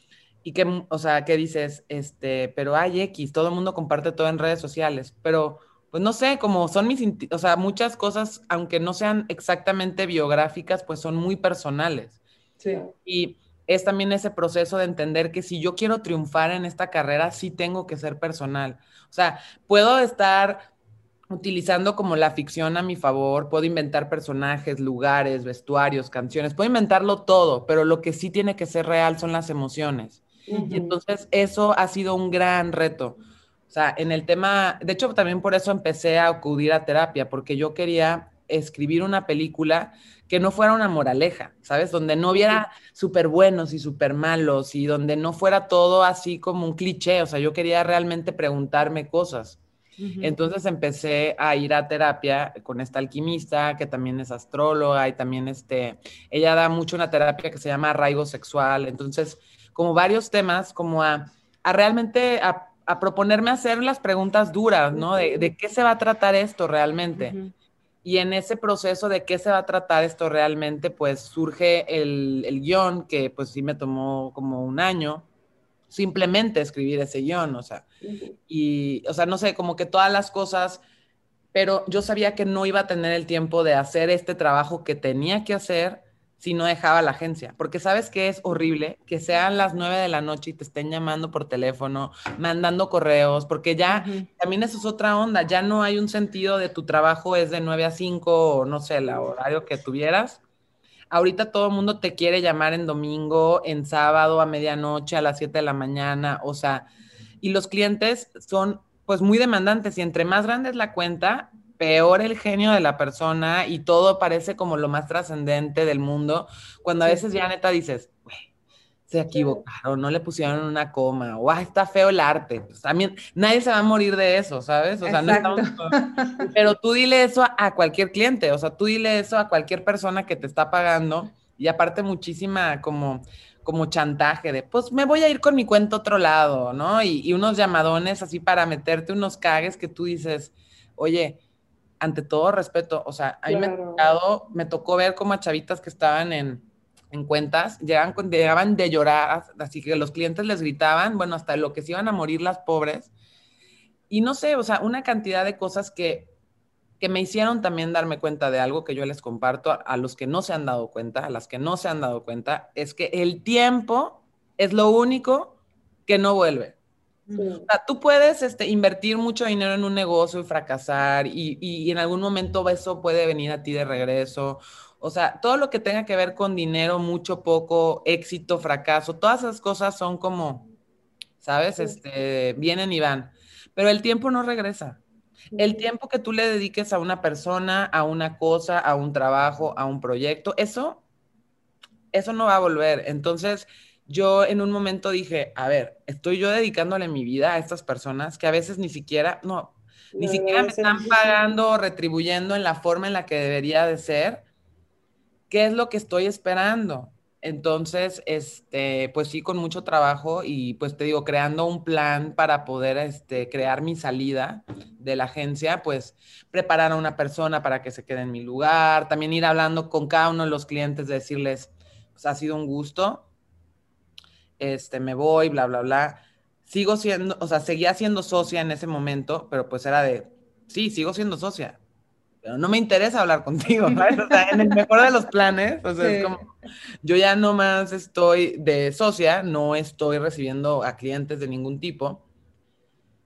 y que, o sea, ¿qué dices? Este, pero hay X, todo el mundo comparte todo en redes sociales, pero pues no sé, como son mis, o sea, muchas cosas, aunque no sean exactamente biográficas, pues son muy personales. Sí. Y es también ese proceso de entender que si yo quiero triunfar en esta carrera, sí tengo que ser personal. O sea, puedo estar utilizando como la ficción a mi favor, puedo inventar personajes, lugares, vestuarios, canciones, puedo inventarlo todo, pero lo que sí tiene que ser real son las emociones. Y entonces eso ha sido un gran reto o sea, en el tema, de hecho también por eso empecé a acudir a terapia, porque yo quería escribir una película que no fuera una moraleja, ¿sabes? Donde no hubiera súper buenos y súper malos y donde no fuera todo así como un cliché, o sea, yo quería realmente preguntarme cosas. Entonces empecé a ir a terapia con esta alquimista que también es astróloga y también este, ella da mucho una terapia que se llama arraigo sexual, entonces como varios temas, como a, a realmente a a proponerme hacer las preguntas duras, ¿no? De, qué se va a tratar esto realmente. Y en ese proceso de qué se va a tratar esto realmente, pues surge el, el guion, que pues sí me tomó como un año, simplemente escribir ese guion, o sea, y, o sea, no sé, como que todas las cosas, pero yo sabía que no iba a tener el tiempo de hacer este trabajo que tenía que hacer si no dejaba la agencia, porque sabes que es horrible que sean las nueve de la noche y te estén llamando por teléfono, mandando correos, porque ya también eso es otra onda, ya no hay un sentido de tu trabajo es de nueve a cinco o no sé, el horario que tuvieras. Ahorita todo el mundo te quiere llamar en domingo, en sábado, a medianoche, a las siete de la mañana, o sea, y los clientes son pues muy demandantes y entre más grande es la cuenta, peor el genio de la persona y todo parece como lo más trascendente del mundo, cuando a veces ya neta dices, se equivocaron, no le pusieron una coma, o ah, está feo el arte. Pues también nadie se va a morir de eso, ¿sabes? O sea, no estamos... Pero tú dile eso a, cualquier cliente, o sea, tú dile eso a cualquier persona que te está pagando y aparte muchísima como como chantaje de, pues me voy a ir con mi cuenta a otro lado, ¿no? Y, unos llamadones así para meterte unos cagues que tú dices, oye, ante todo respeto, o sea, a mí me, tocado, me tocó ver como a chavitas que estaban en, en cuentas, llegaban, llegaban de llorar, así que los clientes les gritaban, bueno, hasta lo que se iban a morir las pobres. Y no sé, o sea, una cantidad de cosas que, que me hicieron también darme cuenta de algo que yo les comparto a, los que no se han dado cuenta, a las que no se han dado cuenta, es que el tiempo es lo único que no vuelve. O sea, tú puedes este, invertir mucho dinero en un negocio y fracasar y, y, en algún momento eso puede venir a ti de regreso o sea, todo lo que tenga que ver con dinero, mucho, poco, éxito, fracaso, todas esas cosas son como, ¿sabes? Este, vienen y van. Pero el tiempo no regresa. El tiempo que tú le dediques a una persona, a una cosa, a un trabajo, a un proyecto, eso, eso no va a volver. Entonces, yo en un momento dije, a ver, estoy yo dedicándole mi vida a estas personas que a veces ni siquiera, no, ni siquiera me están pagando o retribuyendo en la forma en la que debería de ser. ¿Qué es lo que estoy esperando? Entonces, este, pues sí, con mucho trabajo y pues te digo, creando un plan para poder este, crear mi salida de la agencia, pues preparar a una persona para que se quede en mi lugar, también ir hablando con cada uno de los clientes, decirles, pues ha sido un gusto, este, me voy, bla, bla, bla. Sigo siendo, o sea, seguía siendo socia en ese momento, pero pues era de, sí, sigo siendo socia, no me interesa hablar contigo, ¿sabes? O sea, en el mejor de los planes, o sea, es como, yo ya no más estoy de socia, no estoy recibiendo a clientes de ningún tipo.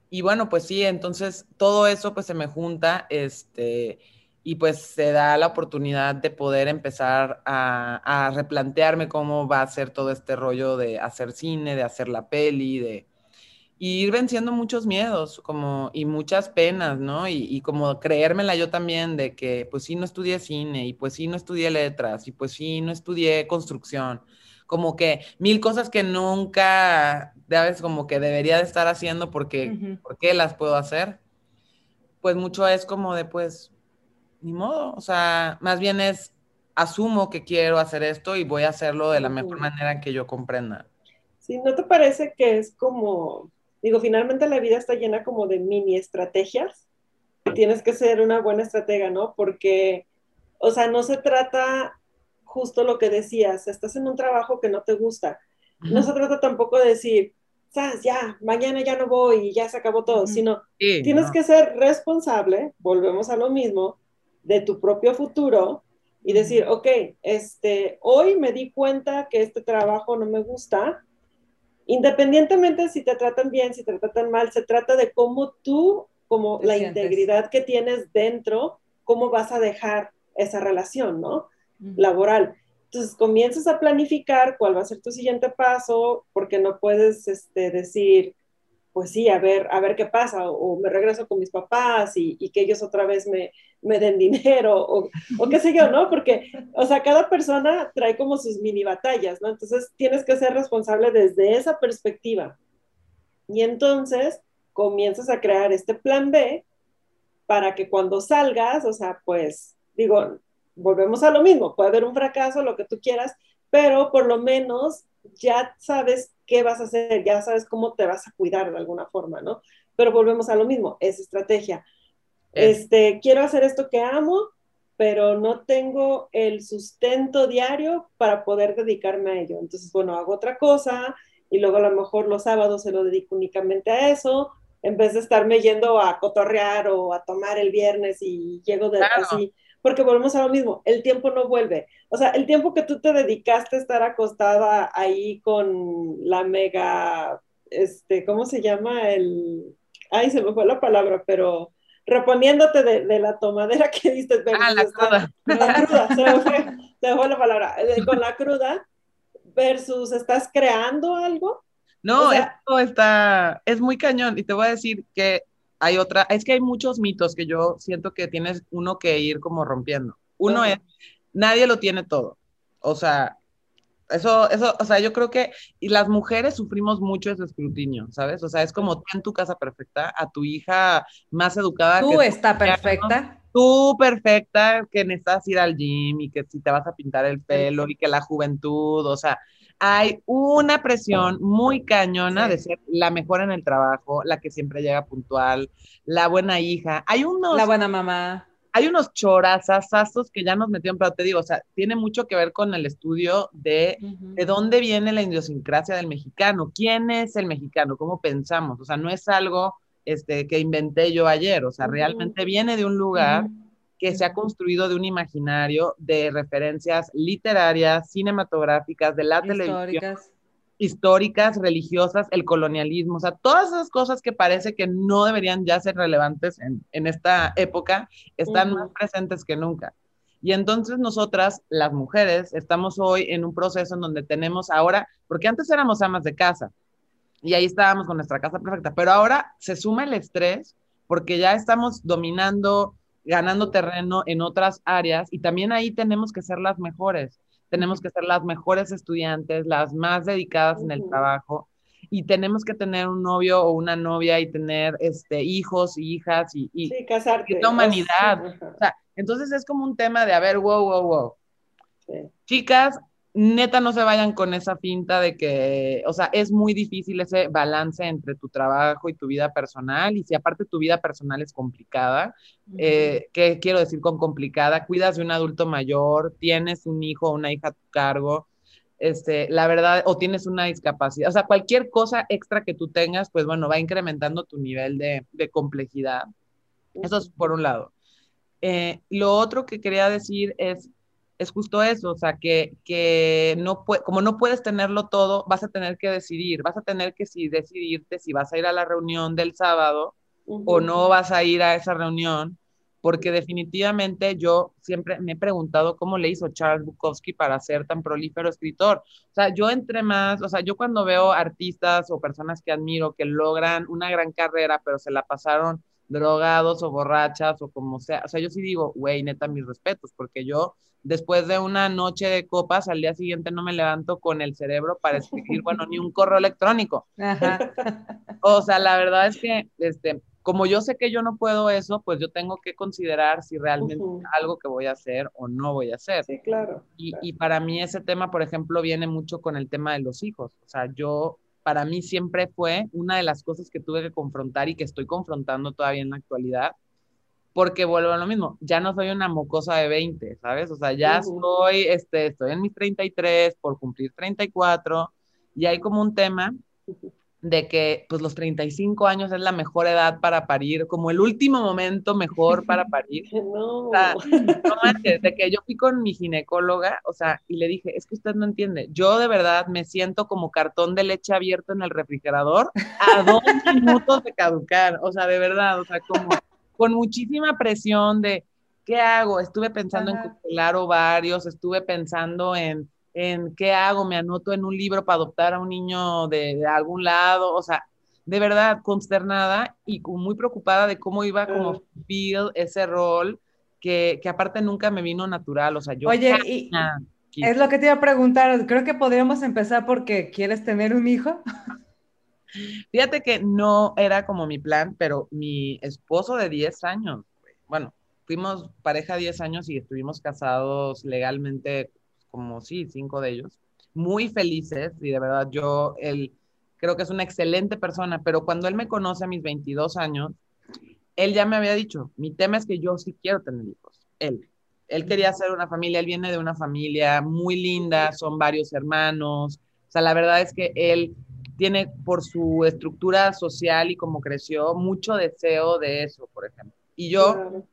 Y bueno, pues sí, entonces todo eso pues se me junta, este, y pues se da la oportunidad de poder empezar a, a replantearme cómo va a ser todo este rollo de hacer cine, de hacer la peli, de, y ir venciendo muchos miedos como, y muchas penas, ¿no? Y, y, como creérmela yo también de que pues sí no estudié cine y pues sí no estudié letras y pues sí no estudié construcción. Como que mil cosas que nunca, ¿sabes? Como que debería de estar haciendo porque, ¿por qué las puedo hacer? Pues mucho es como de pues, ni modo, o sea, más bien es, asumo que quiero hacer esto y voy a hacerlo de la mejor manera que yo comprenda. Sí, ¿no te parece que es como Digo, finalmente la vida está llena como de mini estrategias. Tienes que ser una buena estratega, ¿no? Porque, o sea, no se trata justo lo que decías, estás en un trabajo que no te gusta. No se trata tampoco de decir, ¿sabes? Ya, mañana ya no voy y ya se acabó todo, sino tienes que ser responsable, volvemos a lo mismo, de tu propio futuro y decir, ok, este, hoy me di cuenta que este trabajo no me gusta, independientemente si te tratan bien, si te tratan mal, se trata de cómo tú, como la integridad que tienes dentro, cómo vas a dejar esa relación, ¿no? Laboral. Entonces comienzas a planificar cuál va a ser tu siguiente paso, porque no puedes este, decir, pues sí, a ver, a ver qué pasa, o, me regreso con mis papás y, que ellos otra vez me, me den dinero, o, qué sé yo, ¿no? Porque, o sea, cada persona trae como sus mini batallas, ¿no? Entonces tienes que ser responsable desde esa perspectiva. Y entonces comienzas a crear este plan B para que cuando salgas, o sea, pues, digo, volvemos a lo mismo, puede haber un fracaso, lo que tú quieras, pero por lo menos ya sabes qué vas a hacer, ya sabes cómo te vas a cuidar de alguna forma, ¿no? Pero volvemos a lo mismo, es estrategia. Este, quiero hacer esto que amo, pero no tengo el sustento diario para poder dedicarme a ello. Entonces, bueno, hago otra cosa y luego a lo mejor los sábados se lo dedico únicamente a eso, en vez de estarme yendo a cotorrear o a tomar el viernes y llego de así porque volvemos a lo mismo, el tiempo no vuelve. O sea, el tiempo que tú te dedicaste a estar acostada ahí con la mega, este, ¿cómo se llama? El, ay, se me fue la palabra, pero reponiéndote de, la tomadera que diste. Ah, la cruda. La cruda, se me fue, se me fue la palabra. Con la cruda versus, ¿estás creando algo? No, esto está, es muy cañón y te voy a decir que hay otra, es que hay muchos mitos que yo siento que tienes uno que ir como rompiendo. Uno es, nadie lo tiene todo. O sea, Eso, eso, o sea, yo creo que, y las mujeres sufrimos mucho ese escrutinio, ¿sabes? O sea, es como ten tu casa perfecta, a tu hija más educada. Tú está perfecta. Tú perfecta, que necesitas ir al gym y que si te vas a pintar el pelo y que la juventud, o sea, hay una presión muy cañona de ser la mejor en el trabajo, la que siempre llega puntual, la buena hija. Hay unos... La buena mamá hay unos chorazazos que ya nos metieron, pero te digo, o sea, tiene mucho que ver con el estudio de de dónde viene la idiosincrasia del mexicano, quién es el mexicano, cómo pensamos, o sea, no es algo este, que inventé yo ayer, o sea, realmente viene de un lugar que se ha construido de un imaginario de referencias literarias, cinematográficas, de la televisión históricas, religiosas, el colonialismo, o sea, todas esas cosas que parece que no deberían ya ser relevantes en, en esta época, están más presentes que nunca. Y entonces nosotras, las mujeres, estamos hoy en un proceso en donde tenemos ahora, porque antes éramos amas de casa y ahí estábamos con nuestra casa perfecta, pero ahora se suma el estrés porque ya estamos dominando, ganando terreno en otras áreas y también ahí tenemos que ser las mejores tenemos que ser las mejores estudiantes, las más dedicadas en el trabajo y tenemos que tener un novio o una novia y tener este, hijos y hijas y, y, sí, casarte. la humanidad. entonces es como un tema de, a ver, wow, wow, wow. Chicas, neta no se vayan con esa finta de que, o sea, es muy difícil ese balance entre tu trabajo y tu vida personal, y si aparte tu vida personal es complicada, eh, ¿qué quiero decir con complicada? Cuidas de un adulto mayor, tienes un hijo o una hija a tu cargo, este, la verdad, o tienes una discapacidad, o sea, cualquier cosa extra que tú tengas, pues bueno, va incrementando tu nivel de, complejidad. Eso es por un lado. Eh, lo otro que quería decir es, es justo eso, o sea, que, que no como no puedes tenerlo todo, vas a tener que decidir, vas a tener que si decidirte si vas a ir a la reunión del sábado o no vas a ir a esa reunión, porque definitivamente yo siempre me he preguntado cómo le hizo Charles Bukowski para ser tan prolífero escritor. O sea, yo entre más, o sea, yo cuando veo artistas o personas que admiro que logran una gran carrera, pero se la pasaron drogados o borrachas o como sea, o sea, yo sí digo, güey, neta, mis respetos, porque yo después de una noche de copas, al día siguiente no me levanto con el cerebro para escribir, bueno, ni un correo electrónico. O sea, la verdad es que, este, como yo sé que yo no puedo eso, pues yo tengo que considerar si realmente es algo que voy a hacer o no voy a hacer. Sí, claro y, y para mí ese tema, por ejemplo, viene mucho con el tema de los hijos. O sea, yo, para mí siempre fue una de las cosas que tuve que confrontar y que estoy confrontando todavía en la actualidad, porque vuelvo a lo mismo, ya no soy una mocosa de 20, ¿sabes? O sea, ya estoy, este, estoy en mis 33, por cumplir 34, y hay como un tema de que pues los 35 años es la mejor edad para parir, como el último momento mejor para parir. No. O sea, no manches, de que yo fui con mi ginecóloga, o sea, y le dije, es que usted no entiende, yo de verdad me siento como cartón de leche abierto en el refrigerador a dos minutos de caducar, o sea, de verdad, o sea, como con muchísima presión de, ¿qué hago? Estuve pensando en congelar ovarios, estuve pensando en, en, ¿qué hago? Me anoto en un libro para adoptar a un niño de, algún lado, o sea, de verdad consternada y muy preocupada de cómo iba como feel ese rol que, que, aparte nunca me vino natural, o sea, yo... Oye, y es lo que te iba a preguntar, creo que podríamos empezar porque quieres tener un hijo. Fíjate que no era como mi plan, pero mi esposo de 10 años, bueno, fuimos pareja 10 años y estuvimos casados legalmente, como sí, cinco de ellos, muy felices y de verdad yo, él, creo que es una excelente persona, pero cuando él me conoce a mis 22 años, él ya me había dicho, mi tema es que yo sí quiero tener hijos, él. Él quería hacer una familia, él viene de una familia muy linda, son varios hermanos, o sea, la verdad es que él tiene por su estructura social y como creció mucho deseo de eso, por ejemplo. Y yo,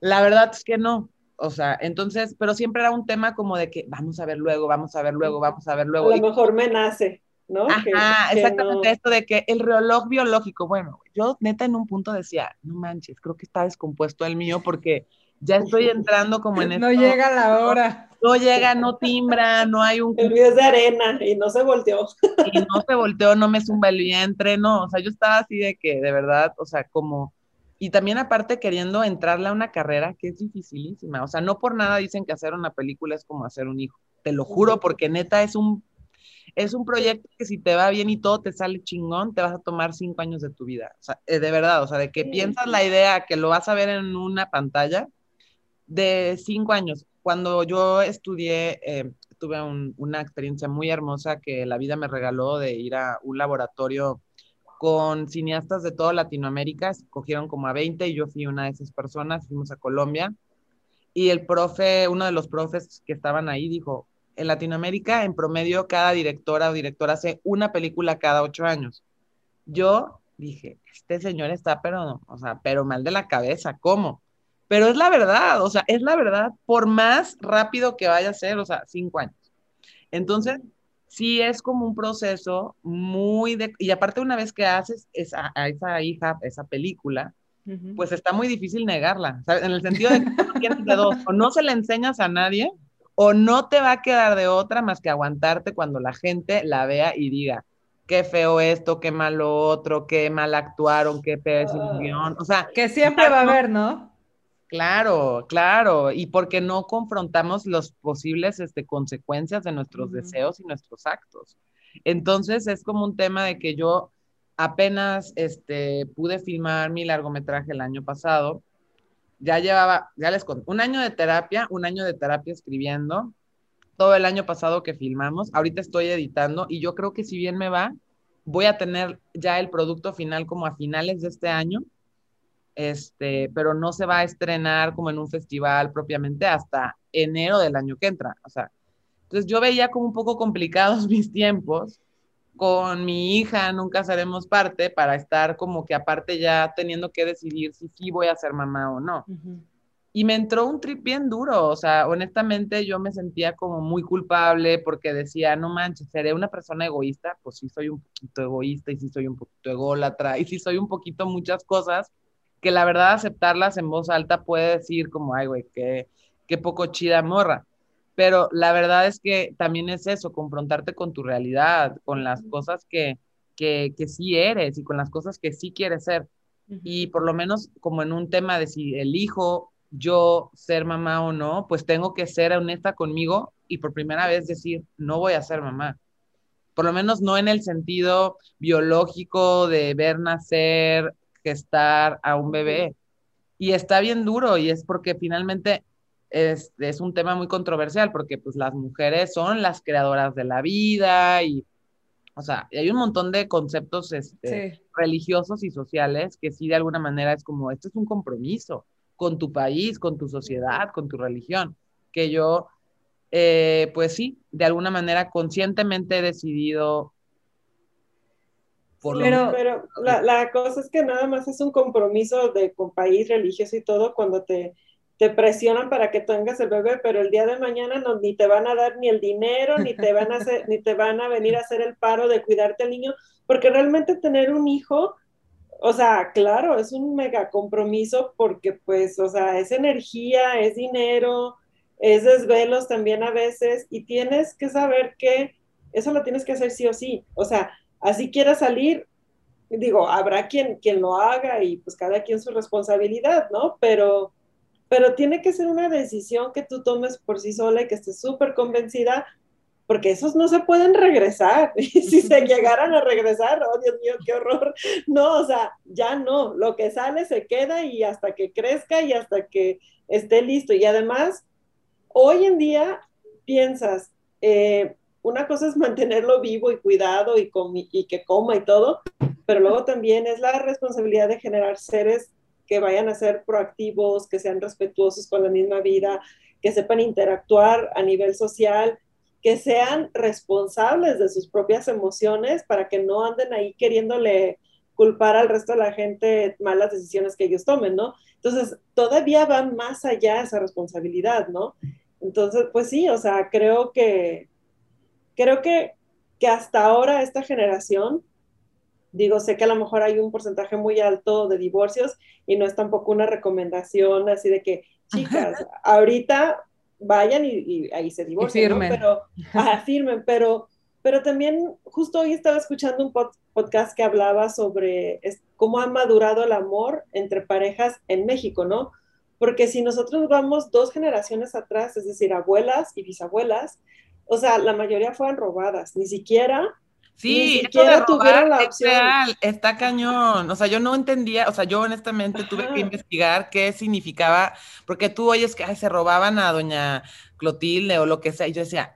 la verdad es que no. O sea, entonces, pero siempre era un tema como de que vamos a ver luego, vamos a ver luego, vamos a ver luego. A lo mejor me nace, ¿no? Ajá, exactamente esto de que el reloj biológico, bueno, yo neta en un punto decía, no manches, creo que está descompuesto el mío porque ya estoy entrando como en No llega la hora. No, llega, no timbra, no hay un... El río es de arena y no se volteó. Y no se volteó, no me zumba el vientre, no, o sea, yo estaba así de que, de verdad, o sea, como... Y también aparte queriendo entrarle a una carrera que es dificilísima, o sea, no por nada dicen que hacer una película es como hacer un hijo, te lo juro, porque neta es un, es un proyecto que si te va bien y todo te sale chingón, te vas a tomar cinco años de tu vida. O sea, eh, de verdad, o sea, de que piensas la idea que lo vas a ver en una pantalla de cinco años. Cuando yo estudié, eh, tuve una experiencia muy hermosa que la vida me regaló de ir a un laboratorio con cineastas de toda Latinoamérica, cogieron como a 20 y yo fui una de esas personas, fuimos a Colombia y el profe, uno de los profes que estaban ahí dijo, en Latinoamérica en promedio cada directora o director hace una película cada ocho años. Yo dije, este señor está pero, o sea, pero mal de la cabeza, ¿cómo? Pero es la verdad, o sea, es la verdad, por más rápido que vaya a ser, o sea, cinco años. Entonces, sí es como un proceso muy de, y aparte una vez que haces esa, a esa hija, esa película, pues está muy difícil negarla, en el sentido de que tienes de dos, o no se le enseñas a nadie, o no te va a quedar de otra más que aguantarte cuando la gente la vea y diga, qué feo esto, qué malo otro, qué mal actuaron, qué pésimo ah. guion, o sea. Que siempre va a haber, ¿no? Claro, claro, y porque no confrontamos las posibles este, consecuencias de nuestros deseos y nuestros actos. Entonces es como un tema de que yo apenas este, pude filmar mi largometraje el año pasado, ya llevaba, ya les conté, un año de terapia, un año de terapia escribiendo, todo el año pasado que filmamos, ahorita estoy editando y yo creo que si bien me va, voy a tener ya el producto final como a finales de este año este, pero no se va a estrenar como en un festival propiamente hasta enero del año que entra. O sea, entonces yo veía como un poco complicados mis tiempos. Con mi hija nunca seremos parte para estar como que aparte ya teniendo que decidir si sí voy a ser mamá o no. Y me entró un trip bien duro, o sea, honestamente yo me sentía como muy culpable porque decía, no manches, seré una persona egoísta, pues sí soy un poquito egoísta y sí soy un poquito ególatra y sí soy un poquito muchas cosas, que la verdad aceptarlas en voz alta puede decir como, ay, güey, qué, qué poco chida morra. Pero la verdad es que también es eso, confrontarte con tu realidad, con las cosas que, que, que sí eres y con las cosas que sí quieres ser. Y por lo menos como en un tema de si elijo yo ser mamá o no, pues tengo que ser honesta conmigo y por primera vez decir, no voy a ser mamá. Por lo menos no en el sentido biológico de ver nacer estar a un bebé. Y está bien duro y es porque finalmente es, es, un tema muy controversial porque pues las mujeres son las creadoras de la vida y, o sea, hay un montón de conceptos este, religiosos y sociales que sí de alguna manera es como, esto es un compromiso con tu país, con tu sociedad, con tu religión, que yo, eh, pues sí, de alguna manera conscientemente he decidido pero, pero la, la, cosa es que nada más es un compromiso de con país religioso y todo cuando te, te presionan para que tengas el bebé, pero el día de mañana no, ni te van a dar ni el dinero, ni te van a hacer, ni te van a venir a hacer el paro de cuidarte al niño, porque realmente tener un hijo, o sea, claro, es un mega compromiso porque pues, o sea, es energía, es dinero, es desvelos también a veces, y tienes que saber que eso lo tienes que hacer sí o sí, o sea, así quiera salir, digo, habrá quien, quien lo haga y pues cada quien su responsabilidad, ¿no? Pero, pero tiene que ser una decisión que tú tomes por sí sola y que estés súper convencida, porque esos no se pueden regresar. Y si se llegaran a regresar, oh Dios mío, qué horror. No, o sea, ya no. Lo que sale se queda y hasta que crezca y hasta que esté listo. Y además, hoy en día piensas, eh, una cosa es mantenerlo vivo y cuidado y, que coma y todo, pero luego también es la responsabilidad de generar seres que vayan a ser proactivos, que sean respetuosos con la misma vida, que sepan interactuar a nivel social, que sean responsables de sus propias emociones para que no anden ahí queriéndole culpar al resto de la gente malas decisiones que ellos tomen, ¿no? Entonces, todavía va más allá esa responsabilidad, ¿no? Entonces, pues sí, o sea, creo que, creo que, que hasta ahora esta generación, digo, sé que a lo mejor hay un porcentaje muy alto de divorcios y no es tampoco una recomendación así de que, chicas, ahorita vayan y, ahí se divorcian, pero afirmen, pero, pero también justo hoy estaba escuchando un podcast que hablaba sobre cómo ha madurado el amor entre parejas en México, ¿no? Porque si nosotros vamos dos generaciones atrás, es decir, abuelas y bisabuelas, o sea, la mayoría fueron robadas, ni siquiera Sí, Ni siquiera tuvieron la opción. Real, está cañón. O sea, yo no entendía, o sea, yo honestamente tuve que investigar qué significaba, porque tú oyes que se robaban a doña Clotilde o lo que sea, y yo decía,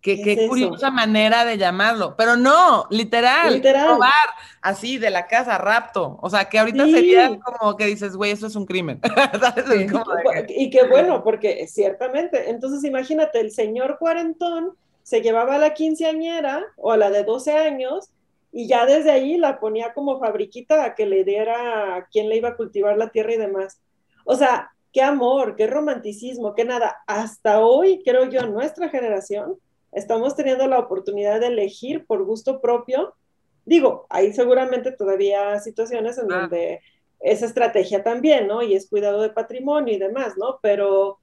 qué, qué, curiosa manera de llamarlo. Pero no, literal, literal, robar así de la casa, rapto. O sea, que ahorita sería como que dices, güey, eso es un crimen. Y qué bueno, porque ciertamente, entonces imagínate, el señor cuarentón se llevaba a la quinceañera o a la de 12 años y ya desde ahí la ponía como fabriquita a que le diera a quien le iba a cultivar la tierra y demás. O sea, qué amor, qué romanticismo, qué nada. Hasta hoy, creo yo, nuestra generación, estamos teniendo la oportunidad de elegir por gusto propio. Digo, hay seguramente todavía situaciones en donde esa estrategia también, ¿no? Y es cuidado de patrimonio y demás, ¿no? Pero,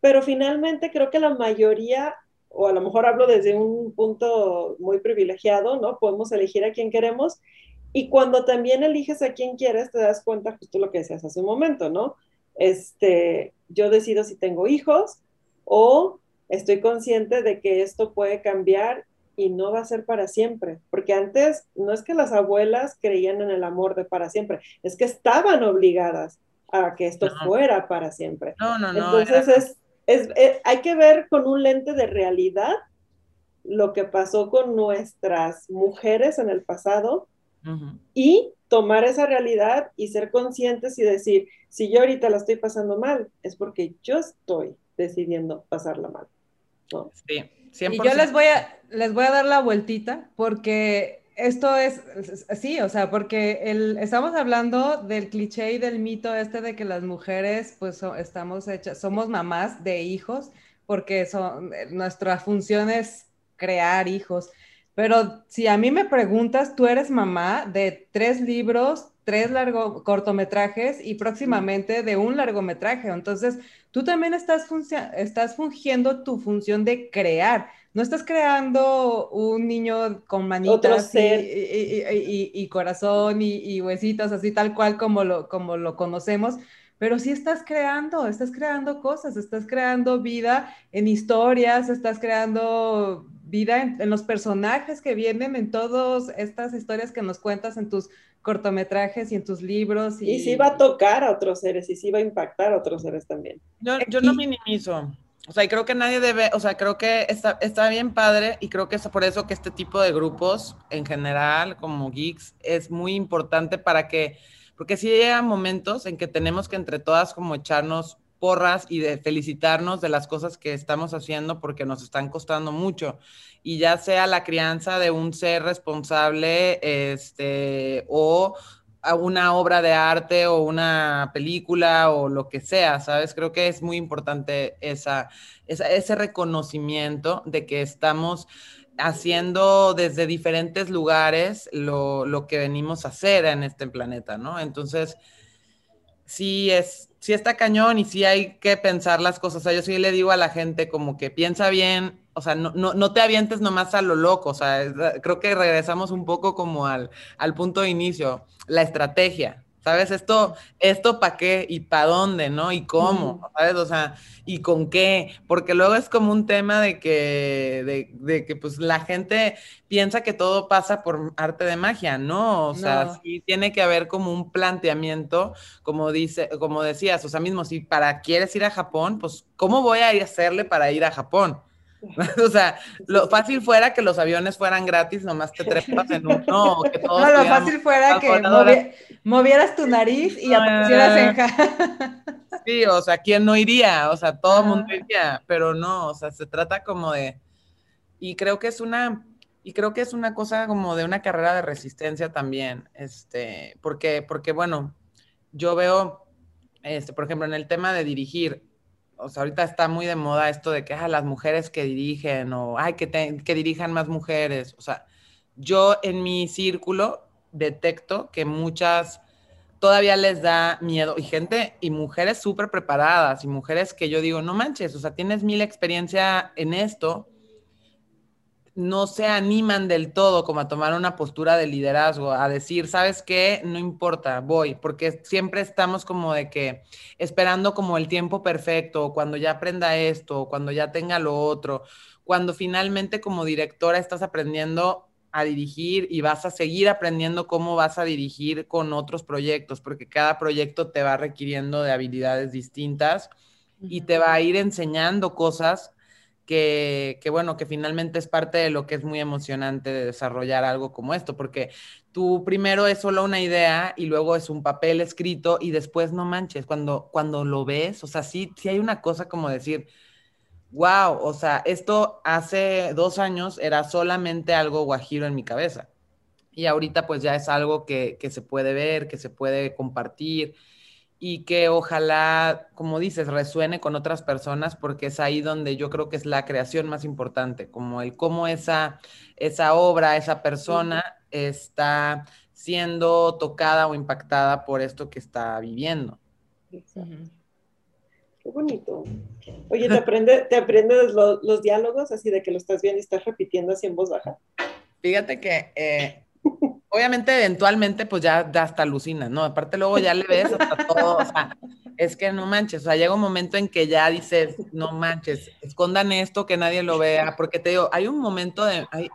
pero finalmente creo que la mayoría o a lo mejor hablo desde un punto muy privilegiado, ¿no? Podemos elegir a quien queremos y cuando también eliges a quien quieres, te das cuenta justo lo que decías hace un momento, ¿no? Este, yo decido si tengo hijos o estoy consciente de que esto puede cambiar y no va a ser para siempre, porque antes no es que las abuelas creían en el amor de para siempre, es que estaban obligadas a que esto fuera para siempre. No, no, no. Entonces es es, eh, hay que ver con un lente de realidad lo que pasó con nuestras mujeres en el pasado y tomar esa realidad y ser conscientes y decir, si yo ahorita la estoy pasando mal, es porque yo estoy decidiendo pasarla mal. Sí, Y yo les voy, a, les voy a dar la vueltita porque esto es, sí, o sea, porque el, estamos hablando del cliché y del mito este de que las mujeres, pues, estamos hechas, somos mamás de hijos, porque son, nuestra función es crear hijos. Pero si a mí me preguntas, tú eres mamá de tres libros, tres largo, cortometrajes y próximamente de un largometraje. Entonces, tú también estás, estás fungiendo tu función de crear. No estás creando un niño con manitas y, corazón y, huesitos, así tal cual como lo, como lo conocemos, pero sí estás creando, estás creando cosas, estás creando vida en historias, estás creando vida en, los personajes que vienen en todas estas historias que nos cuentas en tus cortometrajes y en tus libros. Y, sí va a tocar a otros seres y sí va a impactar a otros seres también. yo no minimizo. O sea, y creo que nadie debe, o sea, creo que está, está bien padre y creo que es por eso que este tipo de grupos en general, como geeks, es muy importante para que, porque sí llegan momentos en que tenemos que entre todas como echarnos porras y de felicitarnos de las cosas que estamos haciendo porque nos están costando mucho. Y ya sea la crianza de un ser responsable, este, o una obra de arte o una película o lo que sea, ¿sabes? Creo que es muy importante esa, ese reconocimiento de que estamos haciendo desde diferentes lugares lo, que venimos a hacer en este planeta, ¿no? Entonces, sí es, sí está cañón y sí hay que pensar las cosas. O sea, yo sí le digo a la gente como que piensa bien, o sea, no, no, te avientes nomás a lo loco, o sea, creo que regresamos un poco como al, al punto de inicio, la estrategia, ¿sabes? Esto, esto para qué y para dónde, ¿no? Y cómo, ¿sabes? O sea, y con qué, porque luego es como un tema de que, de, de, que pues la gente piensa que todo pasa por arte de magia, ¿no? O sea, sí tiene que haber como un planteamiento, como dice, como decías, o sea, mismo, si para quieres ir a Japón, pues, ¿cómo voy a hacerle para ir a Japón? o sea, lo fácil fuera que los aviones fueran gratis, nomás te trepas en uno. no, lo fácil fuera que movieras tu nariz y aparecieras en Sí, o sea, ¿quién no iría? O sea, todo el mundo iría, pero no, o sea, se trata como de. Y creo que es una. Y creo que es una cosa como de una carrera de resistencia también. Este, porque, porque bueno, yo veo, este, por ejemplo, en el tema de dirigir, o sea, ahorita está muy de moda esto de que ah, las mujeres que dirigen o ay, que, que dirijan más mujeres. O sea, yo en mi círculo detecto que muchas todavía les da miedo y gente y mujeres súper preparadas y mujeres que yo digo, no manches, o sea, tienes mil experiencia en esto, no se animan del todo como a tomar una postura de liderazgo, a decir, ¿sabes qué? No importa, voy, porque siempre estamos como de que esperando como el tiempo perfecto, cuando ya aprenda esto, cuando ya tenga lo otro, cuando finalmente como directora estás aprendiendo a dirigir y vas a seguir aprendiendo cómo vas a dirigir con otros proyectos, porque cada proyecto te va requiriendo de habilidades distintas y te va a ir enseñando cosas que, bueno, que finalmente es parte de lo que es muy emocionante de desarrollar algo como esto, porque tú primero es solo una idea y luego es un papel escrito y después no manches, cuando, cuando lo ves, o sea, sí, sí hay una cosa como decir, wow, o sea, esto hace dos años era solamente algo guajiro en mi cabeza y ahorita pues ya es algo que, que se puede ver, que se puede compartir y que ojalá, como dices, resuene con otras personas porque es ahí donde yo creo que es la creación más importante, como el cómo esa, esa obra, esa persona está siendo tocada o impactada por esto que está viviendo. Qué bonito. Oye, ¿te, aprende, te aprendes los diálogos así de que lo estás viendo y estás repitiendo así en voz baja? Fíjate que eh, obviamente eventualmente pues ya, hasta alucinas, ¿no? Aparte luego ya le ves hasta todo, o sea, es que no manches, o sea, llega un momento en que ya dices, no manches, escondan esto, que nadie lo vea, porque te digo, hay un momento de, hay,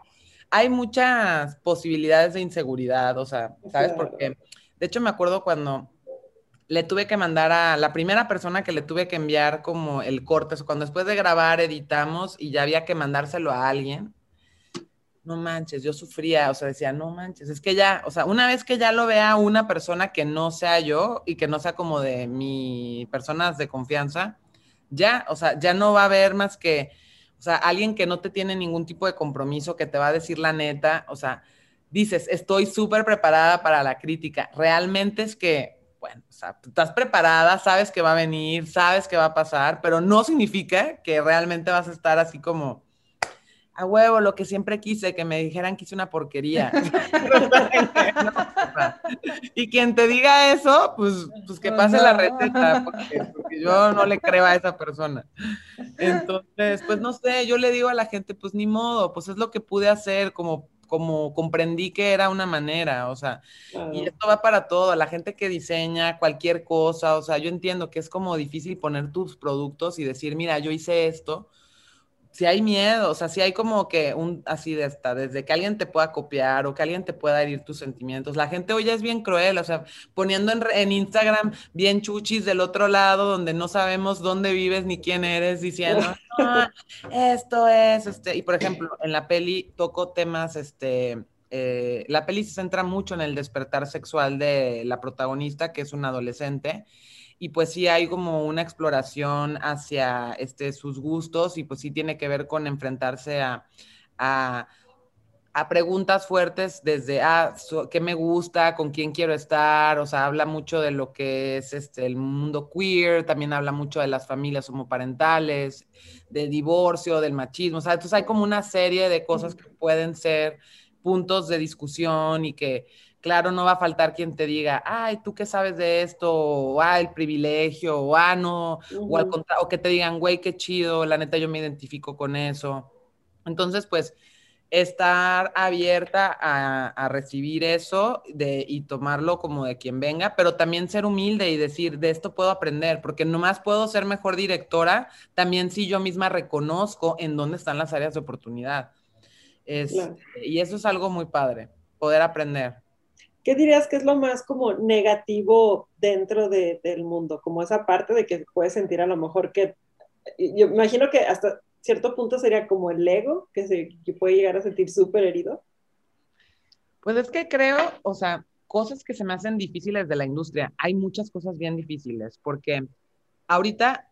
hay muchas posibilidades de inseguridad, o sea, ¿sabes? Porque, de hecho me acuerdo cuando le tuve que mandar a la primera persona que le tuve que enviar como el corte, o cuando después de grabar editamos y ya había que mandárselo a alguien, no manches, yo sufría, o sea, decía, no manches, es que ya, o sea, una vez que ya lo vea una persona que no sea yo y que no sea como de mi personas de confianza, ya, o sea, ya no va a haber más que, o sea, alguien que no te tiene ningún tipo de compromiso, que te va a decir la neta, o sea, dices, estoy súper preparada para la crítica, realmente es que, bueno, o sea, estás preparada, sabes que va a venir, sabes que va a pasar, pero no significa que realmente vas a estar así como a huevo, lo que siempre quise, que me dijeran que hice una porquería. y quien te diga eso, pues, pues que pase la receta, porque, yo no le creo a esa persona. Entonces, pues no sé, yo le digo a la gente, pues ni modo, pues es lo que pude hacer, como, como comprendí que era una manera, o sea, y esto va para todo, la gente que diseña cualquier cosa, o sea, yo entiendo que es como difícil poner tus productos y decir, mira, yo hice esto, si hay miedo, o sea, si hay como que un así de esta, desde que alguien te pueda copiar o que alguien te pueda herir tus sentimientos. La gente hoy ya es bien cruel, o sea, poniendo en, Instagram bien chuchis del otro lado donde no sabemos dónde vives ni quién eres, diciendo, esto es, este, y por ejemplo, en la peli toco temas, este, eh, la peli se centra mucho en el despertar sexual de la protagonista, que es una adolescente, y pues sí hay como una exploración hacia este, sus gustos y pues sí tiene que ver con enfrentarse a, a, preguntas fuertes desde, ah, ¿qué me gusta? ¿Con quién quiero estar? O sea, habla mucho de lo que es este, el mundo queer, también habla mucho de las familias homoparentales, del divorcio, del machismo, o sea, entonces hay como una serie de cosas que pueden ser puntos de discusión y que claro, no va a faltar quien te diga, ay, tú qué sabes de esto, o ah, el privilegio, o ah, no, o al contrario, o que te digan, güey, qué chido, la neta yo me identifico con eso. Entonces, pues, estar abierta a, recibir eso de, y tomarlo como de quien venga, pero también ser humilde y decir, de esto puedo aprender, porque nomás puedo ser mejor directora, también si yo misma reconozco en dónde están las áreas de oportunidad. Y eso es algo muy padre, poder aprender. ¿Qué dirías que es lo más como negativo dentro de, del mundo? Como esa parte de que puedes sentir a lo mejor que, yo imagino que hasta cierto punto sería como el ego, que, se, que puede llegar a sentir súper herido. Pues es que creo, o sea, cosas que se me hacen difíciles de la industria. Hay muchas cosas bien difíciles, porque ahorita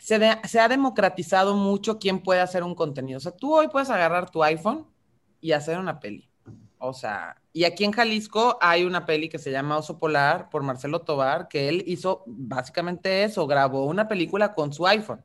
se, se, ha democratizado mucho quién puede hacer un contenido. O sea, tú hoy puedes agarrar tu iPhone y hacer una peli. O sea, y aquí en Jalisco hay una peli que se llama Oso Polar por Marcelo Tobar, que él hizo básicamente eso, grabó una película con su iPhone.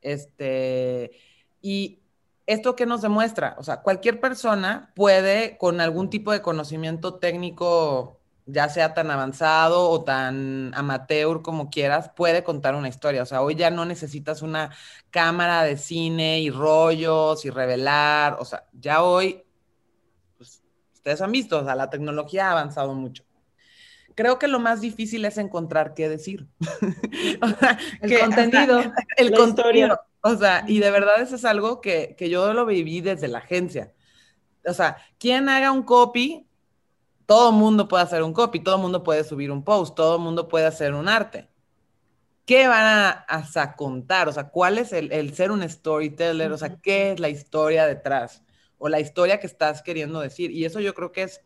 Este, y esto que nos demuestra, o sea, cualquier persona puede con algún tipo de conocimiento técnico ya sea tan avanzado o tan amateur como quieras, puede contar una historia. O sea, hoy ya no necesitas una cámara de cine y rollos y revelar. O sea, ya hoy, ustedes han visto, o sea, la tecnología ha avanzado mucho. Creo que lo más difícil es encontrar qué decir. el contenido. el contenido. O sea, y de verdad eso es algo que, que yo lo viví desde la agencia. O sea, quien haga un copy todo mundo puede hacer un copy, todo mundo puede subir un post, todo mundo puede hacer un arte. ¿Qué van a, contar? O sea, ¿cuál es el, ser un storyteller? O sea, ¿qué es la historia detrás? O la historia que estás queriendo decir. Y eso yo creo que es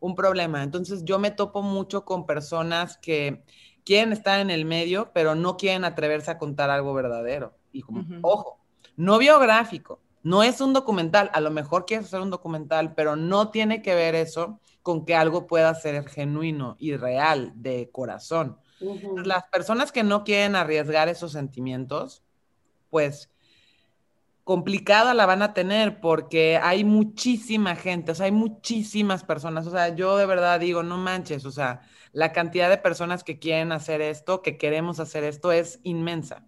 un problema. Entonces, yo me topo mucho con personas que quieren estar en el medio, pero no quieren atreverse a contar algo verdadero. Y como, ojo, no biográfico, no es un documental. A lo mejor quieres hacer un documental, pero no tiene que ver eso con que algo pueda ser genuino y real, de corazón. Las personas que no quieren arriesgar esos sentimientos, pues complicada la van a tener porque hay muchísima gente, o sea, hay muchísimas personas, o sea, yo de verdad digo, no manches, o sea, la cantidad de personas que quieren hacer esto, que queremos hacer esto es inmensa.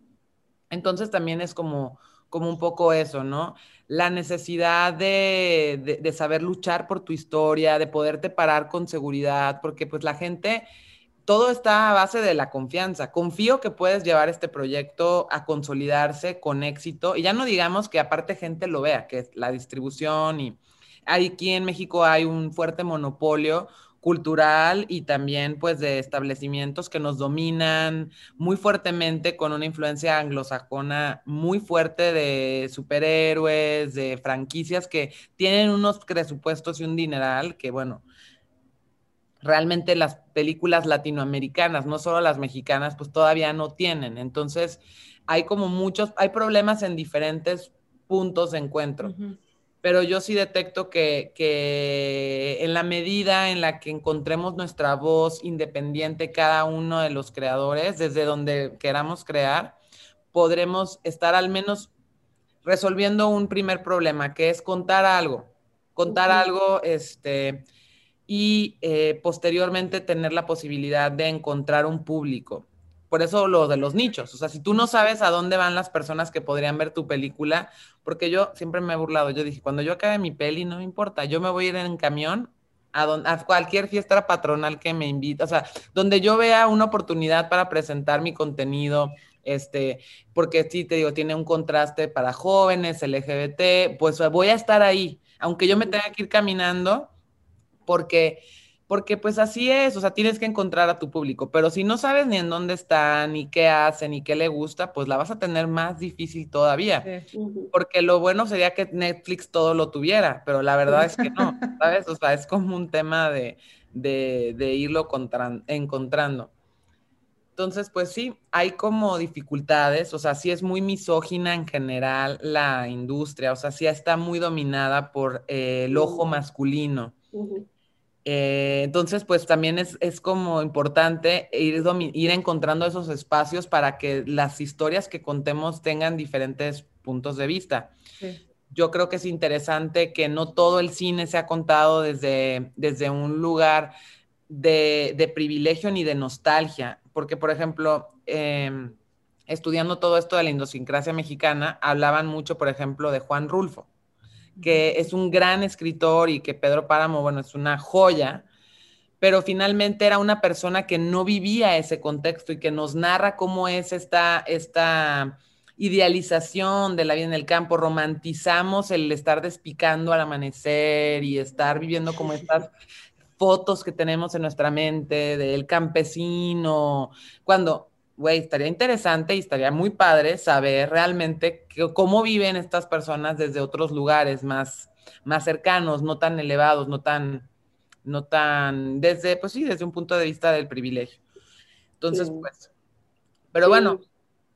Entonces también es como, como un poco eso, ¿no? la necesidad de, saber luchar por tu historia, de poderte parar con seguridad, porque pues la gente, todo está a base de la confianza. Confío que puedes llevar este proyecto a consolidarse con éxito y ya no digamos que aparte gente lo vea, que es la distribución y aquí en México hay un fuerte monopolio cultural y también pues de establecimientos que nos dominan muy fuertemente con una influencia anglosajona muy fuerte de superhéroes, de franquicias que tienen unos presupuestos y un dineral que bueno, realmente las películas latinoamericanas, no solo las mexicanas, pues todavía no tienen. Entonces, hay como muchos, hay problemas en diferentes puntos de encuentro. Pero yo sí detecto que, en la medida en la que encontremos nuestra voz independiente cada uno de los creadores, desde donde queramos crear, podremos estar al menos resolviendo un primer problema, que es contar algo, contar algo, este, y eh, posteriormente tener la posibilidad de encontrar un público. Por eso lo de los nichos. O sea, si tú no sabes a dónde van las personas que podrían ver tu película, porque yo siempre me he burlado, yo dije, cuando yo acabe mi peli, no me importa, yo me voy a ir en camión a, a cualquier fiesta patronal que me invite, o sea, donde yo vea una oportunidad para presentar mi contenido, este, porque sí, te digo, tiene un contraste para jóvenes, LGBT, pues voy a estar ahí, aunque yo me tenga que ir caminando, porque porque pues así es, o sea, tienes que encontrar a tu público, pero si no sabes ni en dónde están, ni qué hacen, ni qué le gusta, pues la vas a tener más difícil todavía, porque lo bueno sería que Netflix todo lo tuviera, pero la verdad es que no, ¿sabes? O sea, es como un tema de, de, irlo encontrando. Entonces, pues sí, hay como dificultades, o sea, sí es muy misógina en general la industria, o sea, sí está muy dominada por eh, el ojo masculino. Eh, entonces, pues también es, como importante ir, ir encontrando esos espacios para que las historias que contemos tengan diferentes puntos de vista. Yo creo que es interesante que no todo el cine se ha contado desde, desde un lugar de, privilegio ni de nostalgia, porque, por ejemplo, em, estudiando todo esto de la idiosincrasia mexicana, hablaban mucho, por ejemplo, de Juan Rulfo que es un gran escritor y que Pedro Páramo, bueno, es una joya, pero finalmente era una persona que no vivía ese contexto y que nos narra cómo es esta, esta idealización de la vida en el campo, romantizamos el estar despicando al amanecer y estar viviendo como estas fotos que tenemos en nuestra mente del campesino, cuando güey, estaría interesante y estaría muy padre saber realmente cómo viven estas personas desde otros lugares más, más cercanos, no tan elevados, no tan, no tan, desde, pues sí, desde un punto de vista del privilegio. Entonces, pues, pero bueno,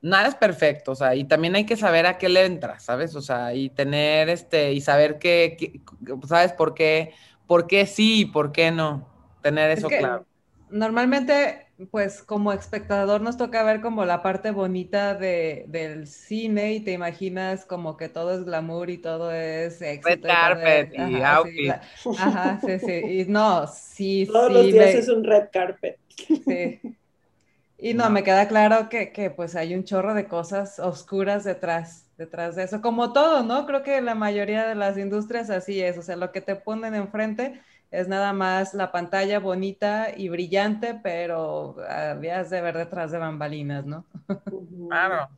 nada es perfecto, o sea, y también hay que saber a qué le entra, ¿sabes? O sea, y tener este, y saber qué, ¿sabes por qué? ¿Por qué sí y por qué no? Tener eso claro. Normalmente pues como espectador nos toca ver como la parte bonita de, del cine y te imaginas como que todo es glamour y todo es éxito. Red carpet y, ajá, Sí, ajá, sí, sí. Y no, sí, Todos sí. los días es un red carpet. Sí. Y no, me queda claro que, que, pues hay un chorro de cosas oscuras detrás, detrás de eso, como todo, ¿no? Creo que la mayoría de las industrias así es, o sea, lo que te ponen enfrente es nada más la pantalla bonita y brillante, pero habías de ver detrás de bambalinas, ¿no? Claro.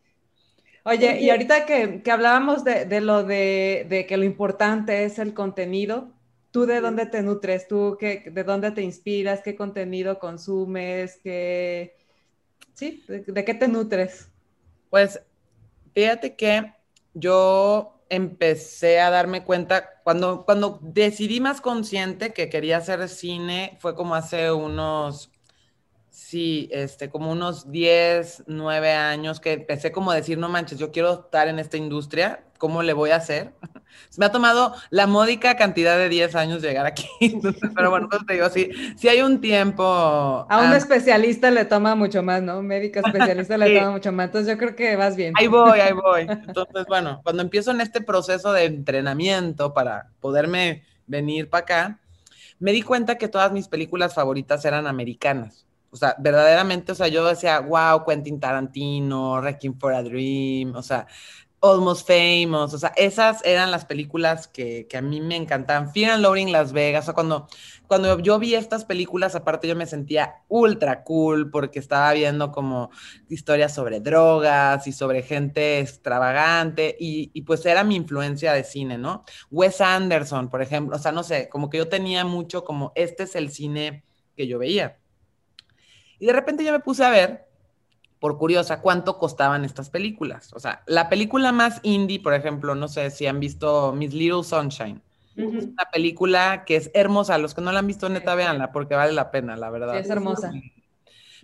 Oye, y ahorita que, que hablábamos de, de lo de, de, que lo importante es el contenido, ¿tú de dónde te nutres? ¿Tú qué, de dónde te inspiras? ¿Qué contenido consumes? ¿Qué... Sí, ¿de, de qué te nutres? Pues fíjate que yo empecé a darme cuenta, cuando, cuando decidí más consciente que quería hacer cine, fue como hace unos, sí, este, como unos 10, 9 años que empecé como a decir, no manches, yo quiero estar en esta industria, ¿cómo le voy a hacer? Me ha tomado la módica cantidad de 10 años llegar aquí. pero bueno, pues te digo, sí, sí hay un tiempo. A un especialista le toma mucho más, ¿no? Un médico especialista le toma mucho más. Entonces yo creo que vas bien. Ahí voy, ahí voy. Entonces, bueno, cuando empiezo en este proceso de entrenamiento para poderme venir para acá, me di cuenta que todas mis películas favoritas eran americanas. O sea, verdaderamente, o sea, yo decía, wow, Quentin Tarantino, Wrecking for a Dream, o sea, Almost Famous, o sea, esas eran las películas que, que, a mí me encantaban. Fear and Las Vegas, o sea, cuando, cuando yo vi estas películas, aparte yo me sentía ultra cool porque estaba viendo como historias sobre drogas y sobre gente extravagante y, y pues era mi influencia de cine, ¿no? Wes Anderson, por ejemplo, o sea, no sé, como que yo tenía mucho como, este es el cine que yo veía. Y de repente yo me puse a ver por curiosa, cuánto costaban estas películas. O sea, la película más indie, por ejemplo, no sé si han visto Miss Little Sunshine. Uh -huh. Es una película que es hermosa. Los que no la han visto, neta, véanla, porque vale la pena, la verdad. Sí, es hermosa.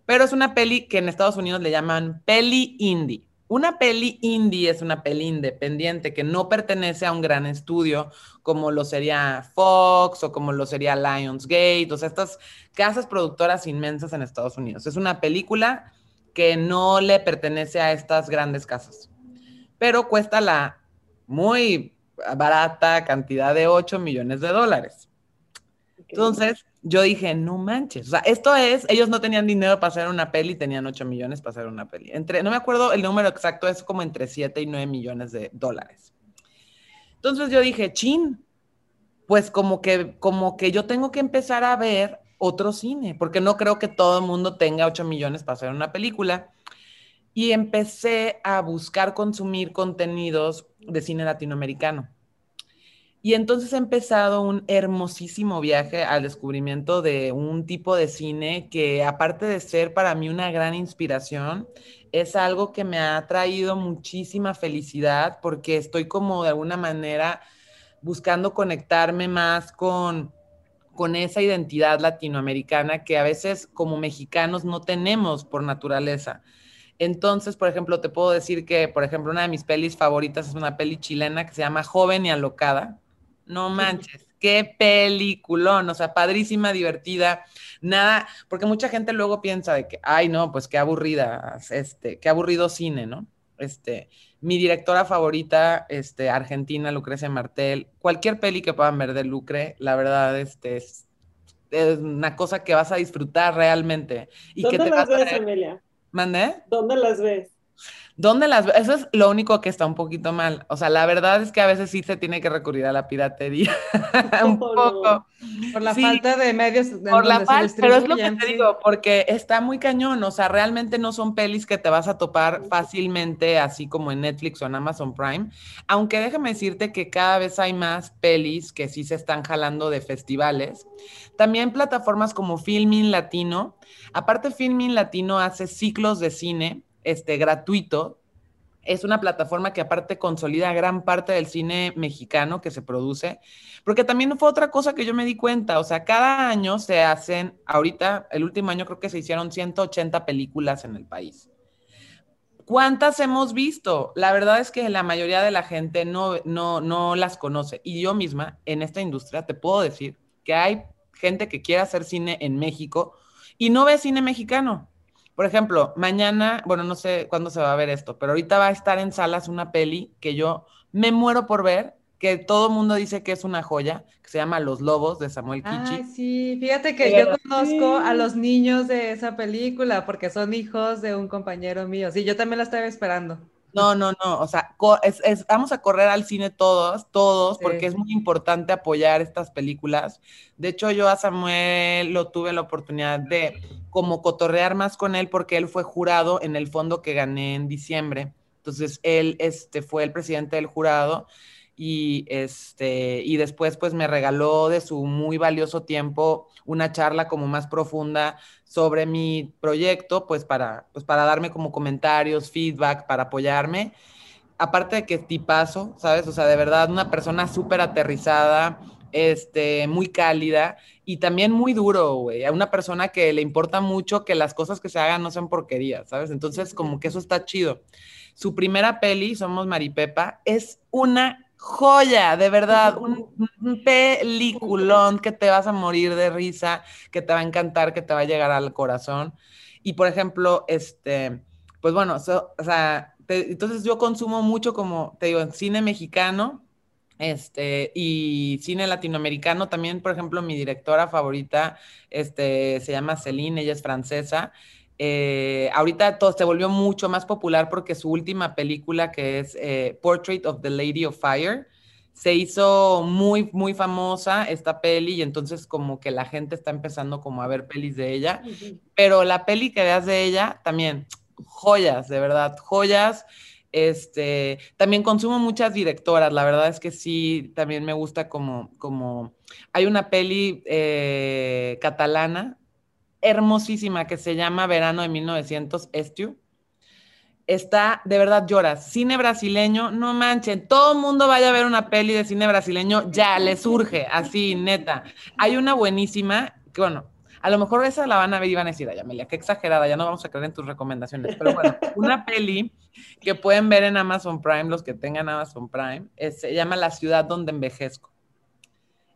Pero es una peli que en Estados Unidos le llaman peli indie. Una peli indie es una peli independiente que no pertenece a un gran estudio como lo sería Fox o como lo sería Lionsgate, o sea, estas casas productoras inmensas en Estados Unidos. Es una película que no le pertenece a estas grandes casas. Pero cuesta la muy barata cantidad de 8 millones de dólares. Entonces, yo dije, no manches, o sea, esto es, ellos no tenían dinero para hacer una peli, tenían 8 millones para hacer una peli. Entre, no me acuerdo el número exacto, es como entre 7 y 9 millones de dólares. Entonces yo dije, chin, pues como que, como que yo tengo que empezar a ver otro cine, porque no creo que todo el mundo tenga 8 millones para hacer una película. Y empecé a buscar consumir contenidos de cine latinoamericano. Y entonces he empezado un hermosísimo viaje al descubrimiento de un tipo de cine que, aparte de ser para mí una gran inspiración, es algo que me ha traído muchísima felicidad porque estoy como de alguna manera buscando conectarme más con con esa identidad latinoamericana que a veces como mexicanos no tenemos por naturaleza. Entonces, por ejemplo, te puedo decir que, por ejemplo, una de mis pelis favoritas es una peli chilena que se llama Joven y Alocada. No manches, qué peliculón, o sea, padrísima, divertida, nada, porque mucha gente luego piensa de que, ay, no, pues qué aburrida, este, qué aburrido cine, ¿no? Este, mi directora favorita, este, argentina, Lucrecia Martel, cualquier peli que puedan ver de Lucre, la verdad, este, es, es una cosa que vas a disfrutar realmente. Y ¿Dónde que te las vas ves, a... Amelia? ¿Mandé? ¿Dónde las ves? ¿Dónde las Eso es lo único que está un poquito mal. O sea, la verdad es que a veces sí se tiene que recurrir a la piratería. un poco. Por la Sí, falta de medios. Por la falta, pero es lo que te sí. digo, porque está muy cañón, o sea, realmente no son pelis que te vas a topar fácilmente, así como en Netflix o en Amazon Prime, aunque déjame decirte que cada vez hay más pelis que sí se están jalando de festivales. También plataformas como Filmin Latino, aparte Filmin Latino hace ciclos de cine, este, gratuito, es una plataforma que aparte consolida gran parte del cine mexicano que se produce, porque también fue otra cosa que yo me di cuenta, o sea, cada año se hacen, ahorita, el último año creo que se hicieron 180 películas en el país. ¿Cuántas hemos visto? La verdad es que la mayoría de la gente no, no, no las conoce. Y yo misma, en esta industria, te puedo decir que hay gente que quiere hacer cine en México y no ves cine mexicano. Por ejemplo, mañana, bueno, no sé cuándo se va a ver esto, pero ahorita va a estar en salas una peli que yo me muero por ver, que todo el mundo dice que es una joya, que se llama Los Lobos de Samuel Kichi. Ay, sí, fíjate que yo conozco a los niños de esa película porque son hijos de un compañero mío. Sí, yo también la estaba esperando. No, no, no, o sea, vamos a correr al cine todos, todos, porque es muy importante apoyar estas películas. De hecho, yo a Samuel lo tuve la oportunidad de como cotorrear más con él porque él fue jurado en el fondo que gané en diciembre. Entonces, él este, fue el presidente del jurado y, este, y después pues me regaló de su muy valioso tiempo una charla como más profunda sobre mi proyecto, pues para, pues para darme como comentarios, feedback, para apoyarme. Aparte de que tipazo, ¿sabes? O sea, de verdad, una persona súper aterrizada, este, muy cálida y también muy duro, güey. A una persona que le importa mucho que las cosas que se hagan no sean porquerías, ¿sabes? Entonces, como que eso está chido. Su primera peli, Somos Maripepa, es una joya, de verdad, un, peliculón que te vas a morir de risa, que te va a encantar, que te va a llegar al corazón. Y por ejemplo, este, pues bueno, o sea, entonces yo consumo mucho como, te digo, cine mexicano, este, y cine latinoamericano también, por ejemplo, mi directora favorita, este, se llama Celine, ella es francesa, eh, ahorita todo se volvió mucho más popular porque su última película, que es eh, Portrait of the Lady of Fire, se hizo muy, muy famosa esta peli y entonces como que la gente está empezando como a ver pelis de ella, pero la peli que veas de ella también, joyas, de verdad, joyas. Este, también consumo muchas directoras, la verdad es que sí, también me gusta como, como, hay una peli eh, catalana hermosísima que se llama Verano de 1900 Estiu. Está, de verdad lloras. Cine brasileño, no manchen, todo el mundo vaya a ver una peli de cine brasileño, ya le surge, así, neta. Hay una buenísima, que bueno, a lo mejor esa la van a ver y van a decir, ay, Amelia, qué exagerada, ya no vamos a creer en tus recomendaciones. Pero bueno, una peli que pueden ver en Amazon Prime, los que tengan Amazon Prime, se llama La ciudad donde envejezco.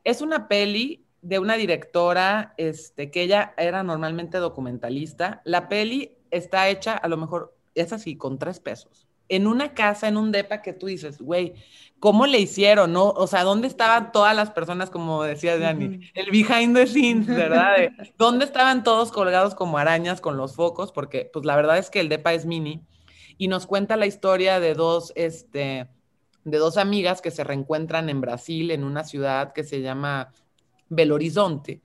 Es una peli de una directora, este, que ella era normalmente documentalista. La peli está hecha, a lo mejor, es así, con tres pesos. En una casa, en un depa que tú dices, güey, ¿cómo le hicieron? No? O sea, ¿dónde estaban todas las personas, como decía Dani? El behind the scenes, ¿verdad? ¿Dónde estaban todos colgados como arañas con los focos? Porque, pues, la verdad es que el depa es mini y nos cuenta la historia de dos, este, de dos amigas que se reencuentran en Brasil, en una ciudad que se llama Belo Horizonte.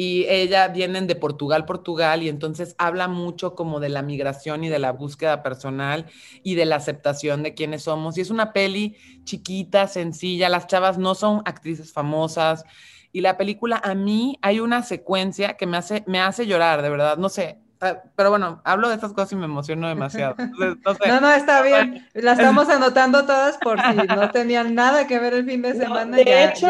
Y ella vienen de Portugal, Portugal, y entonces habla mucho como de la migración y de la búsqueda personal y de la aceptación de quiénes somos. Y es una peli chiquita, sencilla, las chavas no son actrices famosas. Y la película, a mí hay una secuencia que me hace, me hace llorar, de verdad. No sé, pero bueno, hablo de estas cosas y me emociono demasiado. no, no, está bien. La estamos anotando todas por si no tenían nada que ver el fin de semana. de hecho,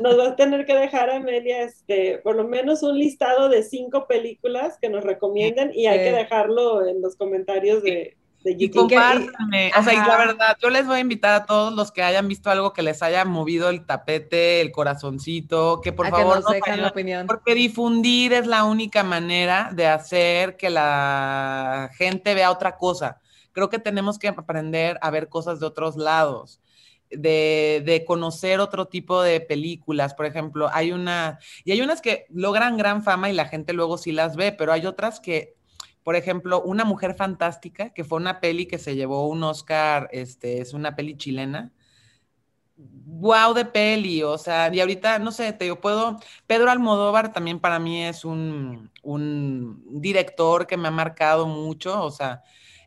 nos va a tener que dejar Amelia este, por lo menos un listado de cinco películas que nos recomienden y hay que dejarlo en los comentarios de, y compártanme. O sea, y la verdad, yo les voy a invitar a todos los que hayan visto algo que les haya movido el tapete, el corazoncito, que por favor nos la opinión. Porque difundir es la única manera de hacer que la gente vea otra cosa. Creo que tenemos que aprender a ver cosas de otros lados. De, de, conocer otro tipo de películas. Por ejemplo, hay una, y hay unas que logran gran fama y la gente luego sí las ve, pero hay otras que por ejemplo, Una Mujer Fantástica, que fue una peli que se llevó un Oscar, este, es una peli chilena. Wow de peli, o sea, y ahorita, no sé, te digo, puedo, Pedro Almodóvar también para mí es un, un director que me ha marcado mucho, o sea,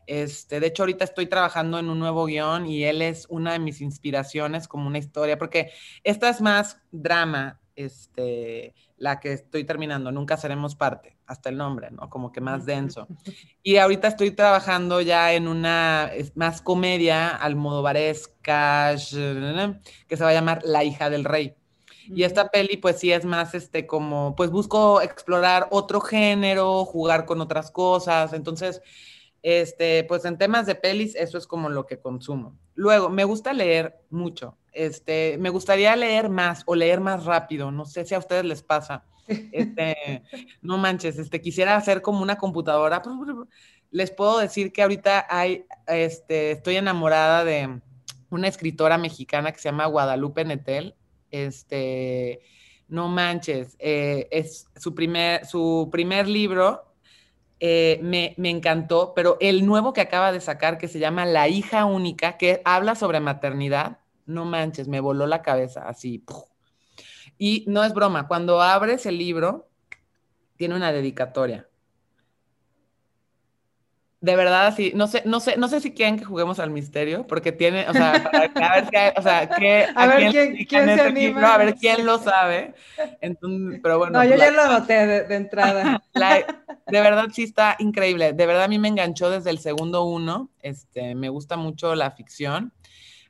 este, de hecho, ahorita estoy trabajando en un nuevo guion y él es una de mis inspiraciones como una historia, porque esta es más drama, este, la que estoy terminando, nunca seremos parte, hasta el nombre, ¿no? Como que más denso. Y ahorita estoy trabajando ya en una más comedia almodovaresca, que se va a llamar La hija del rey. Y esta peli, pues sí es más, este, como, pues busco explorar otro género, jugar con otras cosas. Entonces, este, pues en temas de pelis, eso es como lo que consumo. Luego, me gusta leer mucho. Este, me gustaría leer más o leer más rápido. No sé si a ustedes les pasa. Este, no manches, este, quisiera hacer como una computadora. Les puedo decir que ahorita hay, este, estoy enamorada de una escritora mexicana que se llama Guadalupe Netel. Este, no manches, eh, es su primer, su primer libro eh, me, me, encantó, pero el nuevo que acaba de sacar, que se llama La hija única, que habla sobre maternidad, no manches, me voló la cabeza así. Y no es broma, cuando abres el libro, tiene una dedicatoria. De verdad, sí, no sé, no sé, no sé si quieren que juguemos al misterio, porque tiene, o sea, a ver, qué, o sea, qué, a, ver quién, quién, se anima. a ver quién lo sabe. Entonces, pero bueno. No, yo pues ya lo anoté de, entrada. de verdad sí está increíble. De verdad a mí me enganchó desde el segundo uno. Este, me gusta mucho la ficción.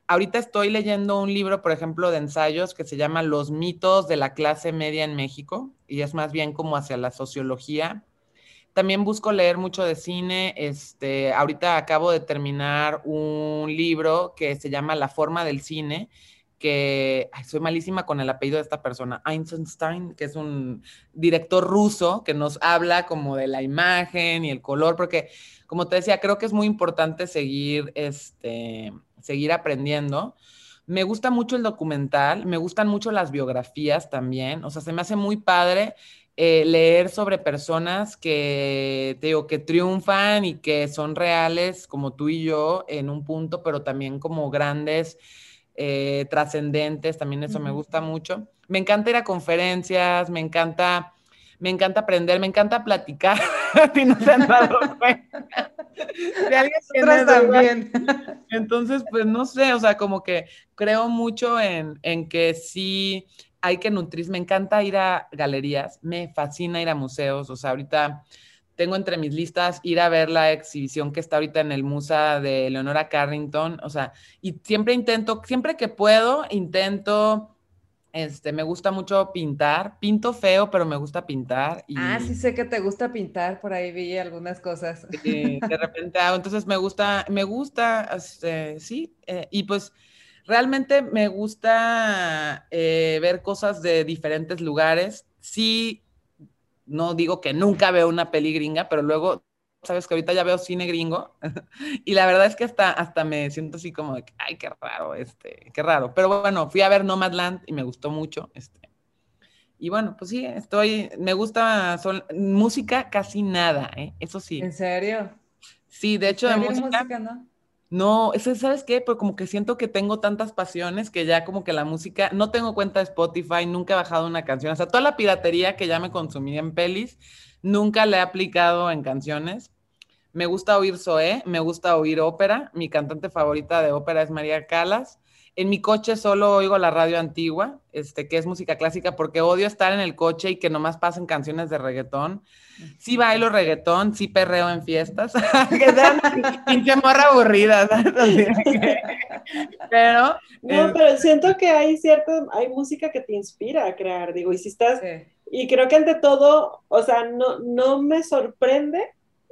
Ahorita estoy leyendo un libro, por ejemplo, de ensayos que se llama Los mitos de la clase media en México, y es más bien como hacia la sociología también busco leer mucho de cine. Este, ahorita acabo de terminar un libro que se llama La forma del cine, que soy malísima con el apellido de esta persona, Einstein, que es un director ruso que nos habla como de la imagen y el color, porque como te decía, creo que es muy importante seguir, este, seguir aprendiendo. Me gusta mucho el documental, me gustan mucho las biografías también, o sea, se me hace muy padre eh, leer sobre personas que, te digo, que triunfan y que son reales como tú y yo en un punto, pero también como grandes, eh, trascendentes, también eso me gusta mucho. Me encanta ir a conferencias, me encanta, me encanta aprender, me encanta platicar. si no se han dado cuenta. De alguien también. Entonces, pues no sé, o sea, como que creo mucho en, en que sí hay que nutrir. Me encanta ir a galerías, me fascina ir a museos. O sea, ahorita tengo entre mis listas ir a ver la exhibición que está ahorita en el Musa de Leonora Carrington. O sea, y siempre intento, siempre que puedo, intento. Este, me gusta mucho pintar, pinto feo, pero me gusta pintar. Ah, sí sé que te gusta pintar, por ahí vi algunas cosas. de repente hago, entonces me gusta, me gusta, este, sí, eh, y pues realmente me gusta eh, ver cosas de diferentes lugares. Sí, no digo que nunca veo una peli gringa, pero luego, sabes que ahorita ya veo cine gringo y la verdad es que hasta, hasta me siento así como de, ay, qué raro, este, qué raro. Pero bueno, fui a ver Nomadland y me gustó mucho, este. Y bueno, pues sí, estoy, me gusta música casi nada, ¿eh? Eso sí. ¿En serio? Sí, de hecho de música, música ¿no? No, eso, ¿sabes qué? Pues como que siento que tengo tantas pasiones que ya como que la música, no tengo cuenta de Spotify, nunca he bajado una canción, o sea, toda la piratería que ya me consumí en pelis, nunca la he aplicado en canciones. Me gusta oír Zoé, me gusta oír ópera, mi cantante favorita de ópera es María Calas. En mi coche solo oigo la radio antigua, este, que es música clásica, porque odio estar en el coche y que nomás pasen canciones de reggaetón. Sí bailo reggaetón, sí perreo en fiestas, que sean pinche morra aburrida, pero... No, pero siento que hay cierta, hay música que te inspira a crear, digo, y si estás... Y creo que ante todo, o sea, no, no me sorprende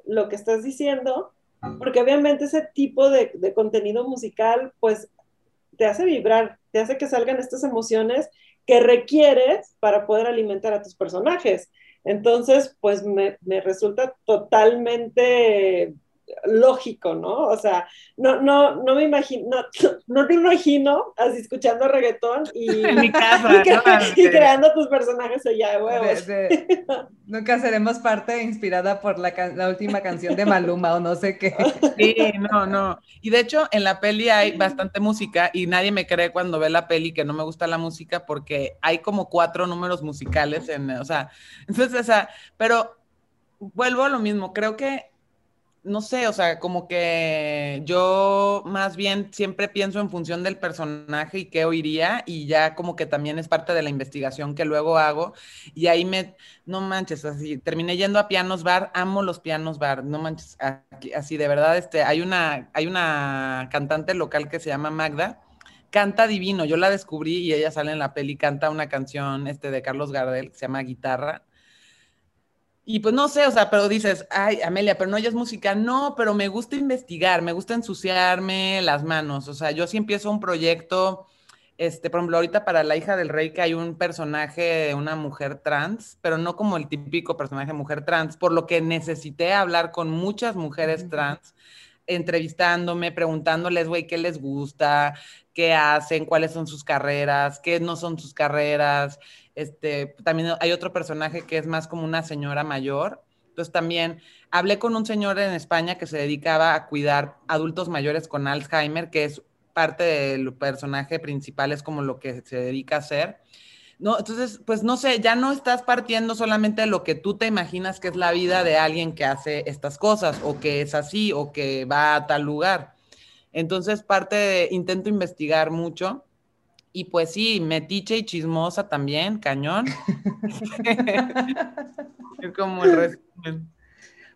lo que estás diciendo, porque obviamente ese tipo de, de contenido musical, pues te hace vibrar, te hace que salgan estas emociones que requieres para poder alimentar a tus personajes. Entonces, pues me, me resulta totalmente lógico, ¿no? O sea, no, no, no me imagino, no, te imagino así escuchando reggaetón y, mi casa, y, creando tus personajes allá de huevos. nunca seremos parte inspirada por la, la, última canción de Maluma o no sé qué. Sí, no, no. Y de hecho, en la peli hay bastante música y nadie me cree cuando ve la peli que no me gusta la música porque hay como cuatro números musicales en, o sea, entonces, o sea, pero vuelvo a lo mismo, creo que no sé, o sea, como que yo más bien siempre pienso en función del personaje y qué oiría y ya como que también es parte de la investigación que luego hago y ahí me, no manches, así, terminé yendo a pianos bar, amo los pianos bar, no manches, así de verdad, este, hay una, hay una cantante local que se llama Magda, canta divino, yo la descubrí y ella sale en la peli, canta una canción este, de Carlos Gardel que se llama Guitarra y pues no sé, o sea, pero dices, ay, Amelia, pero no oyes música. No, pero me gusta investigar, me gusta ensuciarme las manos. O sea, yo si empiezo un proyecto, este, por ejemplo, ahorita para la hija del rey que hay un personaje de una mujer trans, pero no como el típico personaje de mujer trans, por lo que necesité hablar con muchas mujeres trans, entrevistándome, preguntándoles, güey, qué les gusta, qué hacen, cuáles son sus carreras, qué no son sus carreras. Este, también hay otro personaje que es más como una señora mayor. Entonces también hablé con un señor en España que se dedicaba a cuidar adultos mayores con Alzheimer, que es parte del personaje principal, es como lo que se dedica a hacer. No, entonces, pues no sé, ya no estás partiendo solamente de lo que tú te imaginas que es la vida de alguien que hace estas cosas o que es así o que va a tal lugar. Entonces, parte de, intento investigar mucho y pues sí, metiche y chismosa también, cañón. como el resumen.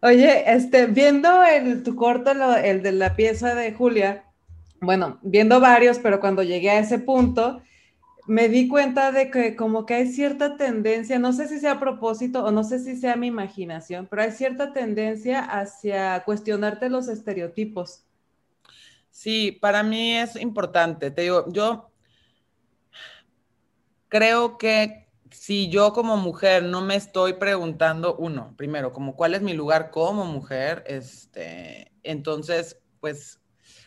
Oye, este, viendo el, tu corto, el de la pieza de Julia, bueno, viendo varios, pero cuando llegué a ese punto, me di cuenta de que como que hay cierta tendencia, no sé si sea a propósito o no sé si sea mi imaginación, pero hay cierta tendencia hacia cuestionarte los estereotipos. Sí, para mí es importante. Te digo, yo creo que si yo como mujer no me estoy preguntando, uno, primero, como cuál es mi lugar como mujer, este, entonces, pues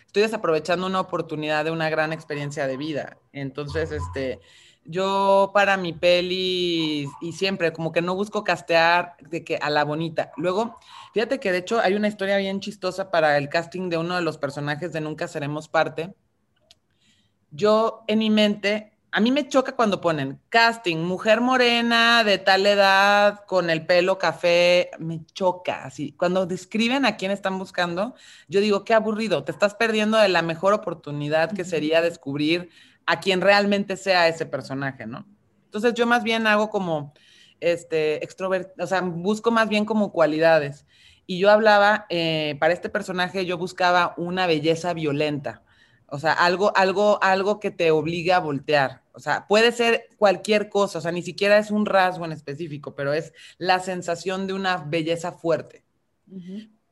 estoy desaprovechando una oportunidad de una gran experiencia de vida. Entonces, este, yo para mi peli y siempre como que no busco castear de que a la bonita. Luego, fíjate que de hecho hay una historia bien chistosa para el casting de uno de los personajes de Nunca Seremos Parte. Yo en mi mente a mí me choca cuando ponen casting, mujer morena de tal edad, con el pelo café, me choca. Así, cuando describen a quién están buscando, yo digo, qué aburrido, te estás perdiendo de la mejor oportunidad que sería descubrir a quien realmente sea ese personaje, ¿no? Entonces yo más bien hago como, este, extrovert, o sea, busco más bien como cualidades. Y yo hablaba, eh, para este personaje yo buscaba una belleza violenta o sea, algo, algo, algo que te obliga a voltear. O sea, puede ser cualquier cosa, o sea, ni siquiera es un rasgo en específico, pero es la sensación de una belleza fuerte.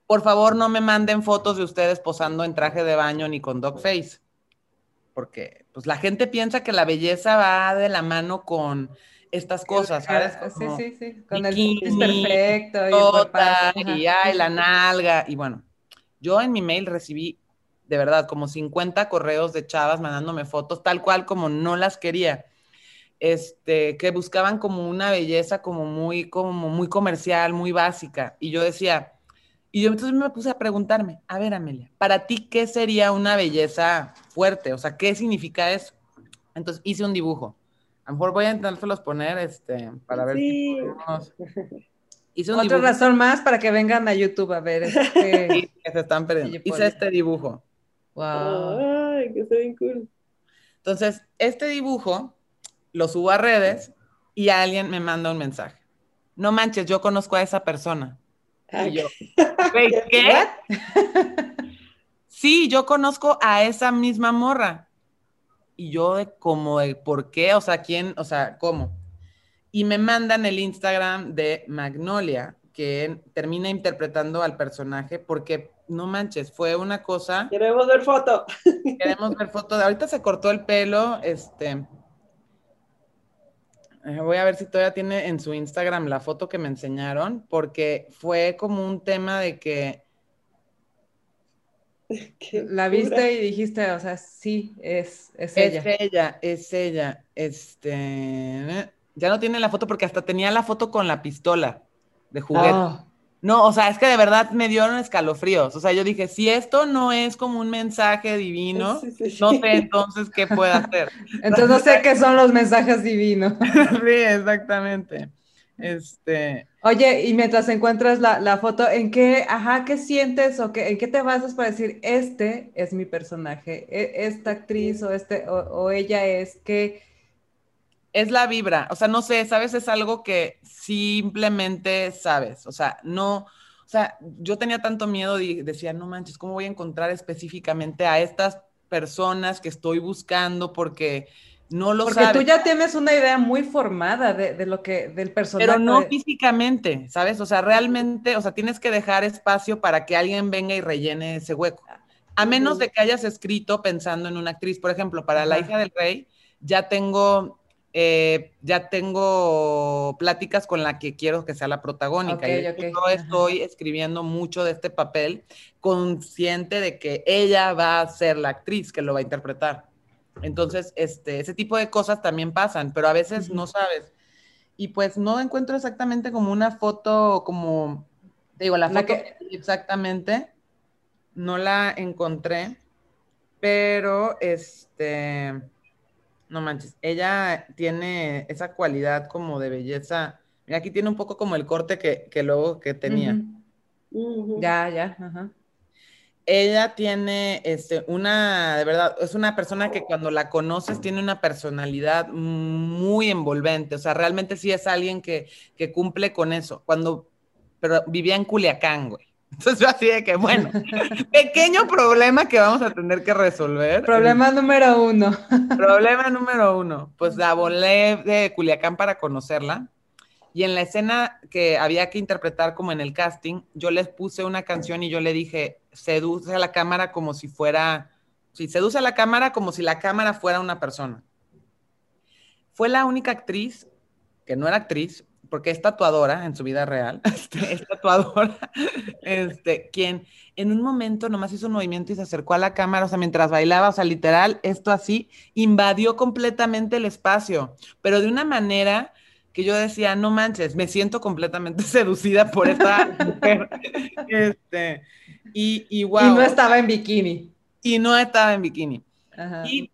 Por favor, no me manden fotos de ustedes posando en traje de baño ni con dog face, porque pues la gente piensa que la belleza va de la mano con estas cosas, ¿sabes? sí, sí, sí, con el perfecto y, y, y la nalga y bueno, yo en mi mail recibí de verdad, como 50 correos de chavas mandándome fotos tal cual como no las quería. Este, que buscaban como una belleza como muy, como muy comercial, muy básica. Y yo decía, y yo entonces me puse a preguntarme, a ver, Amelia, para ti, ¿qué sería una belleza fuerte? O sea, ¿qué significa eso? Entonces hice un dibujo. A lo mejor voy a intentárselos poner, este, para ver sí. Hice Otra razón más para que vengan a YouTube a ver. Este... que se están perdiendo. Hice este dibujo. Ay, que está bien cool. Entonces, este dibujo lo subo a redes y alguien me manda un mensaje. No manches, yo conozco a esa persona. Y yo, ¿qué? sí, yo conozco a esa misma morra. Y yo de como de por qué, o sea, quién, o sea, cómo. Y me mandan el Instagram de Magnolia, que termina interpretando al personaje porque no manches, fue una cosa. Queremos ver foto. Queremos ver foto. Ahorita se cortó el pelo, este. Eh, voy a ver si todavía tiene en su Instagram la foto que me enseñaron, porque fue como un tema de que. La viste y dijiste, o sea, sí, es, es, ella. Es ella, es ella. Este. Ya no tiene la foto porque hasta tenía la foto con la pistola de juguete. Ah. No, o sea, es que de verdad me dieron escalofríos. O sea, yo dije, si esto no es como un mensaje divino, no sé entonces qué puedo hacer. Entonces no sé qué son los mensajes divinos. sí, exactamente. Este. Oye, y mientras encuentras la, foto, ¿en qué, ajá, qué sientes o qué, en qué te basas para decir, este es mi personaje, e, esta actriz o este, o, o ella es, que es la vibra, o sea, no sé, sabes, es algo que simplemente sabes, o sea, no, o sea, yo tenía tanto miedo y decía, no manches, ¿cómo voy a encontrar específicamente a estas personas que estoy buscando? Porque no lo Porque tú ya tienes una idea muy formada de, lo que, del personaje. Pero no físicamente, ¿sabes? O sea, realmente, o sea, tienes que dejar espacio para que alguien venga y rellene ese hueco. A menos de que hayas escrito pensando en una actriz, por ejemplo, para La hija del rey, ya tengo eh, ya tengo pláticas con la que quiero que sea la protagónica. y yo estoy escribiendo mucho de este papel, consciente de que ella va a ser la actriz que lo va a interpretar. Entonces, este, ese tipo de cosas también pasan, pero a veces no sabes. Y pues no encuentro exactamente como una foto, como, te digo, la, foto que... exactamente, no la encontré, pero este no manches, ella tiene esa cualidad como de belleza. Mira, aquí tiene un poco como el corte que, luego que tenía. Ya, ya, ajá. Ella tiene este, una, de verdad, es una persona que cuando la conoces tiene una personalidad muy envolvente. O sea, realmente sí es alguien que, que cumple con eso. Cuando, pero vivía en Culiacán, güey. Entonces así de que, bueno, pequeño problema que vamos a tener que resolver. Problema número uno. Problema número uno. Pues la volé de Culiacán para conocerla. Y en la escena que había que interpretar como en el casting, yo les puse una canción y yo le dije, seduce a la cámara como si fuera, sí, seduce a la cámara como si la cámara fuera una persona. Fue la única actriz, que no era actriz, porque es tatuadora en su vida real, este, es tatuadora, este, quien en un momento nomás hizo un movimiento y se acercó a la cámara, o sea, mientras bailaba, o sea, literal, esto así, invadió completamente el espacio, pero de una manera que yo decía, no manches, me siento completamente seducida por esta mujer. Este, y, y, wow, y no estaba en bikini. Y no estaba en bikini. Ajá. Y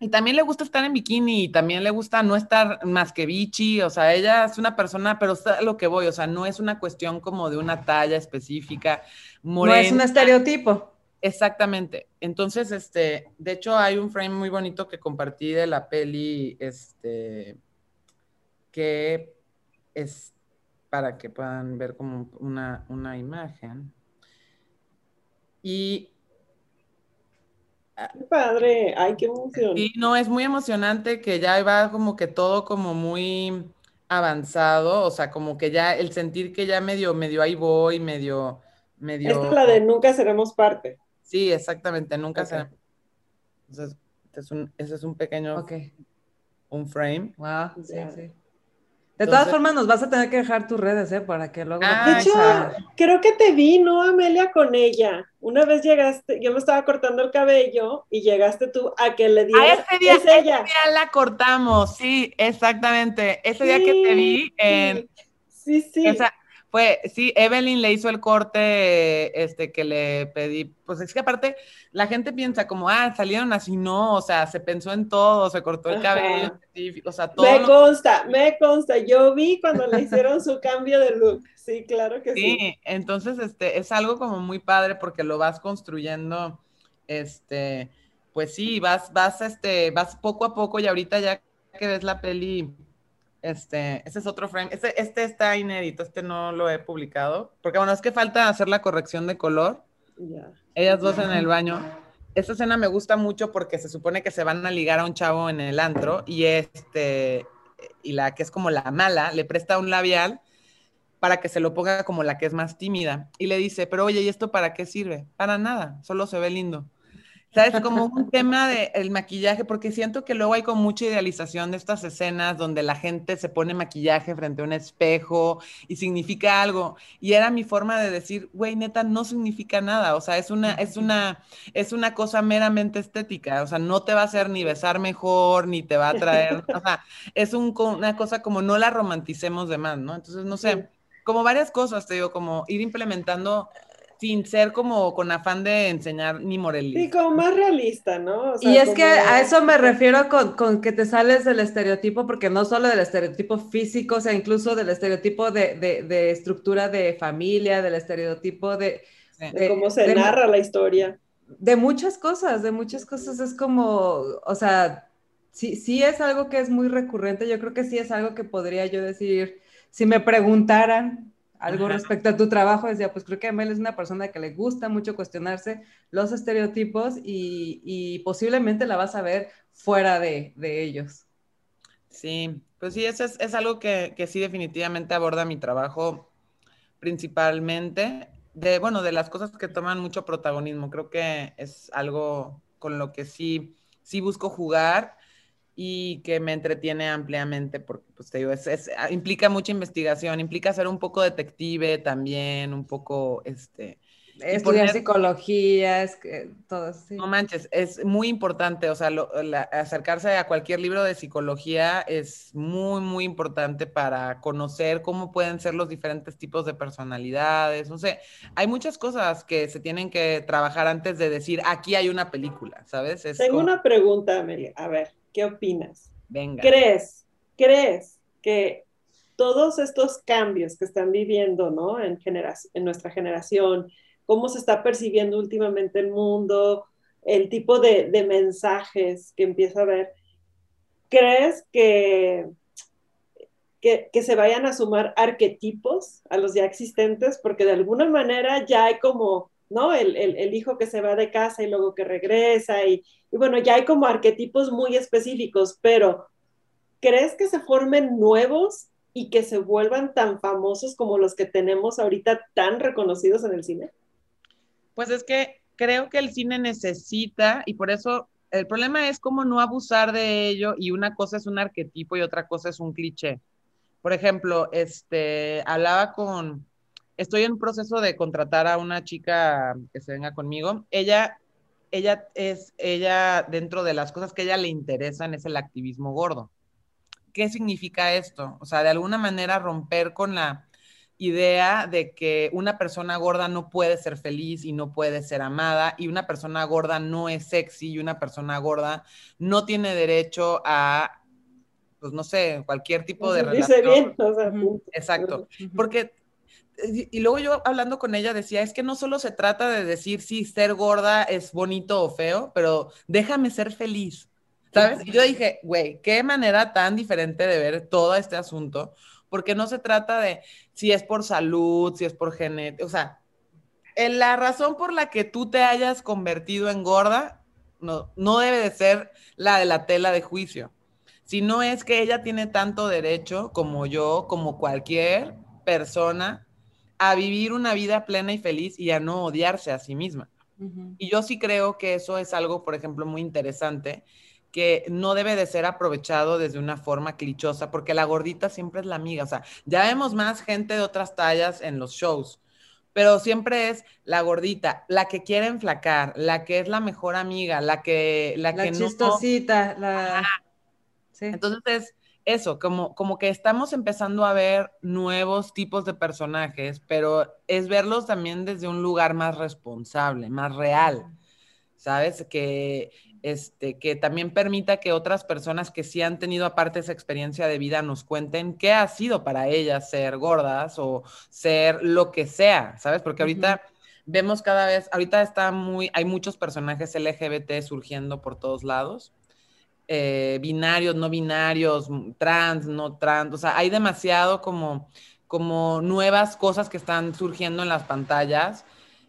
y también le gusta estar en bikini y también le gusta no estar más que bichi, o sea, ella es una persona, pero está lo que voy, o sea, no es una cuestión como de una talla específica. no es un estereotipo. Exactamente. Entonces, este, de hecho hay un frame muy bonito que compartí de la peli, este, que es para que puedan ver como una, una imagen. Y Qué padre, ay, qué emoción. Sí, no, es muy emocionante que ya va como que todo como muy avanzado, o sea, como que ya el sentir que ya medio, medio ahí voy, medio, medio. Esta es la de nunca seremos parte. Sí, exactamente, nunca seremos. Entonces, este es un, ese es un pequeño, okay. un frame. Wow, sí, sí. De todas formas, nos vas a tener que dejar tus redes, ¿eh? Para que luego... Ah, de hecho, creo que te vi, ¿no, Amelia, con ella? Una vez llegaste, yo me estaba cortando el cabello y llegaste tú a que le dieras... A ese día, ese día la cortamos, sí, exactamente. Ese día que te vi en... Sí, sí. Esa, fue, sí, Evelyn le hizo el corte este, que le pedí. Pues es que aparte, la gente piensa como, ah, salieron así, no, o sea, se pensó en todo, se cortó el cabello, o sea, todo. Me consta, me consta, yo vi cuando le hicieron su cambio de look, sí, claro que sí. Sí, entonces, este, es algo como muy padre porque lo vas construyendo, este, pues sí, vas, vas, este, vas poco a poco y ahorita ya que ves la peli este, ese es otro frame. Este, este está inédito, este no lo he publicado. Porque bueno, es que falta hacer la corrección de color. Ellas dos en el baño. Esta escena me gusta mucho porque se supone que se van a ligar a un chavo en el antro y este, y la que es como la mala, le presta un labial para que se lo ponga como la que es más tímida. Y le dice, pero oye, ¿y esto para qué sirve? Para nada, solo se ve lindo. ¿Sabes? Como un tema del maquillaje, porque siento que luego hay con mucha idealización de estas escenas donde la gente se pone maquillaje frente a un espejo y significa algo. Y era mi forma de decir, güey, neta, no significa nada. O sea, es una, es una, es una cosa meramente estética. O sea, no te va a hacer ni besar mejor, ni te va a traer. O sea, es un, una cosa como no la romanticemos de más, ¿no? Entonces, no sé, como varias cosas, te digo, como ir implementando sin ser como con afán de enseñar ni Morelli. Sí, como más realista, ¿no? y es que a eso me refiero con, que te sales del estereotipo, porque no solo del estereotipo físico, o sea, incluso del estereotipo de, estructura de familia, del estereotipo de... de cómo se narra la historia. De muchas cosas, de muchas cosas es como, o sea, sí, sí es algo que es muy recurrente, yo creo que sí es algo que podría yo decir, si me preguntaran, algo respecto a tu trabajo, decía, pues creo que Amel es una persona que le gusta mucho cuestionarse los estereotipos y, posiblemente la vas a ver fuera de, ellos. Sí, pues sí, eso es, algo que, sí definitivamente aborda mi trabajo principalmente, de, bueno, de las cosas que toman mucho protagonismo. Creo que es algo con lo que sí, sí busco jugar y que me entretiene ampliamente porque, pues te digo, es, ah, implica mucha investigación, implica ser un poco detective también, un poco, este, Estudiar psicología, es que todo así. No manches, es muy importante, o sea, acercarse a cualquier libro de psicología es muy, muy importante para conocer cómo pueden ser los diferentes tipos de personalidades, no sé, hay muchas cosas que se tienen que trabajar antes de decir, aquí hay una película, ¿sabes? Tengo una pregunta, Amelia, a ver, ¿qué opinas? Venga. ¿Crees, crees que todos estos cambios que están viviendo, ¿no? En, en nuestra generación, cómo se está percibiendo últimamente el mundo, el tipo de, mensajes que empieza a ver. ¿Crees que, que, se vayan a sumar arquetipos a los ya existentes? Porque de alguna manera ya hay como, ¿no? El, hijo que se va de casa y luego que regresa y, y bueno, ya hay como arquetipos muy específicos, pero ¿crees que se formen nuevos y que se vuelvan tan famosos como los que tenemos ahorita tan reconocidos en el cine? Pues es que creo que el cine necesita, y por eso el problema es cómo no abusar de ello, y una cosa es un arquetipo y otra cosa es un cliché. Por ejemplo, este, hablaba con, estoy en proceso de contratar a una chica que se venga conmigo. Ella, ella es, ella, dentro de las cosas que a ella le interesan es el activismo gordo. ¿Qué significa esto? O sea, de alguna manera romper con la idea de que una persona gorda no puede ser feliz y no puede ser amada y una persona gorda no es sexy y una persona gorda no tiene derecho a, pues no sé, cualquier tipo de relación. Bien, Exacto, porque y luego yo hablando con ella decía, es que no solo se trata de decir si ser gorda es bonito o feo, pero déjame ser feliz, ¿sabes? Y yo dije, güey, qué manera tan diferente de ver todo este asunto, porque no se trata de si es por salud, si es por genética, o sea, la razón por la que tú te hayas convertido en gorda no, no debe de ser la de la tela de juicio, sino es que ella tiene tanto derecho como yo, como cualquier persona, a vivir una vida plena y feliz y a no odiarse a sí misma. Y yo sí creo que eso es algo, por ejemplo, muy interesante que no debe de ser aprovechado desde una forma clichosa, porque la gordita siempre es la amiga. O sea, ya vemos más gente de otras tallas en los shows, pero siempre es la gordita, la que quiere enflacar, la que es la mejor amiga, la que la, la chistosita, la... Sí. Entonces, eso, como, como que estamos empezando a ver nuevos tipos de personajes, pero es verlos también desde un lugar más responsable, más real, ¿sabes? Que este, que también permita que otras personas que sí han tenido aparte esa experiencia de vida nos cuenten qué ha sido para ellas ser gordas o ser lo que sea, ¿sabes? Porque ahorita vemos cada vez, ahorita está muy, hay muchos personajes LGBT surgiendo por todos lados. Eh, binarios, no binarios, trans, no trans, o sea, hay demasiado como, como nuevas cosas que están surgiendo en las pantallas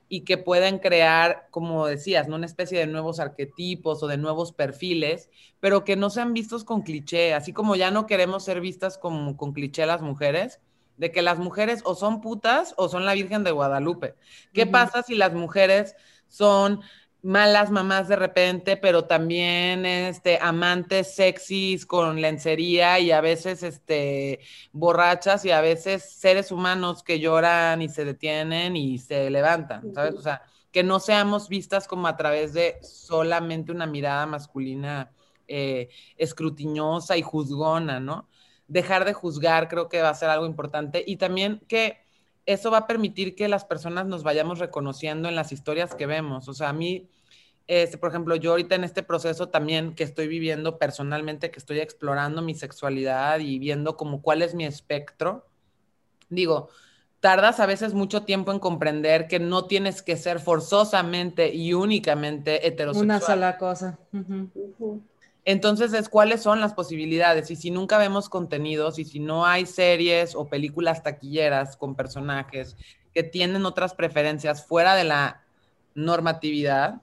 y que pueden crear, como decías, ¿no? una especie de nuevos arquetipos o de nuevos perfiles, pero que no sean vistos con cliché, así como ya no queremos ser vistas como, con cliché las mujeres, de que las mujeres o son putas o son la Virgen de Guadalupe. ¿Qué pasa si las mujeres son malas mamás de repente, pero también este, amantes sexys con lencería y a veces este, borrachas y a veces seres humanos que lloran y se detienen y se levantan, ¿sabes? O sea, que no seamos vistas como a través de solamente una mirada masculina eh, escrutiniosa y juzgona, ¿no? Dejar de juzgar creo que va a ser algo importante y también que eso va a permitir que las personas nos vayamos reconociendo en las historias que vemos. O sea, a mí, este, por ejemplo, yo ahorita en este proceso también que estoy viviendo personalmente, que estoy explorando mi sexualidad y viendo como cuál es mi espectro, digo, tardas a veces mucho tiempo en comprender que no tienes que ser forzosamente y únicamente heterosexual. Una sola cosa. Entonces es cuáles son las posibilidades y si nunca vemos contenidos y si no hay series o películas taquilleras con personajes que tienen otras preferencias fuera de la normatividad,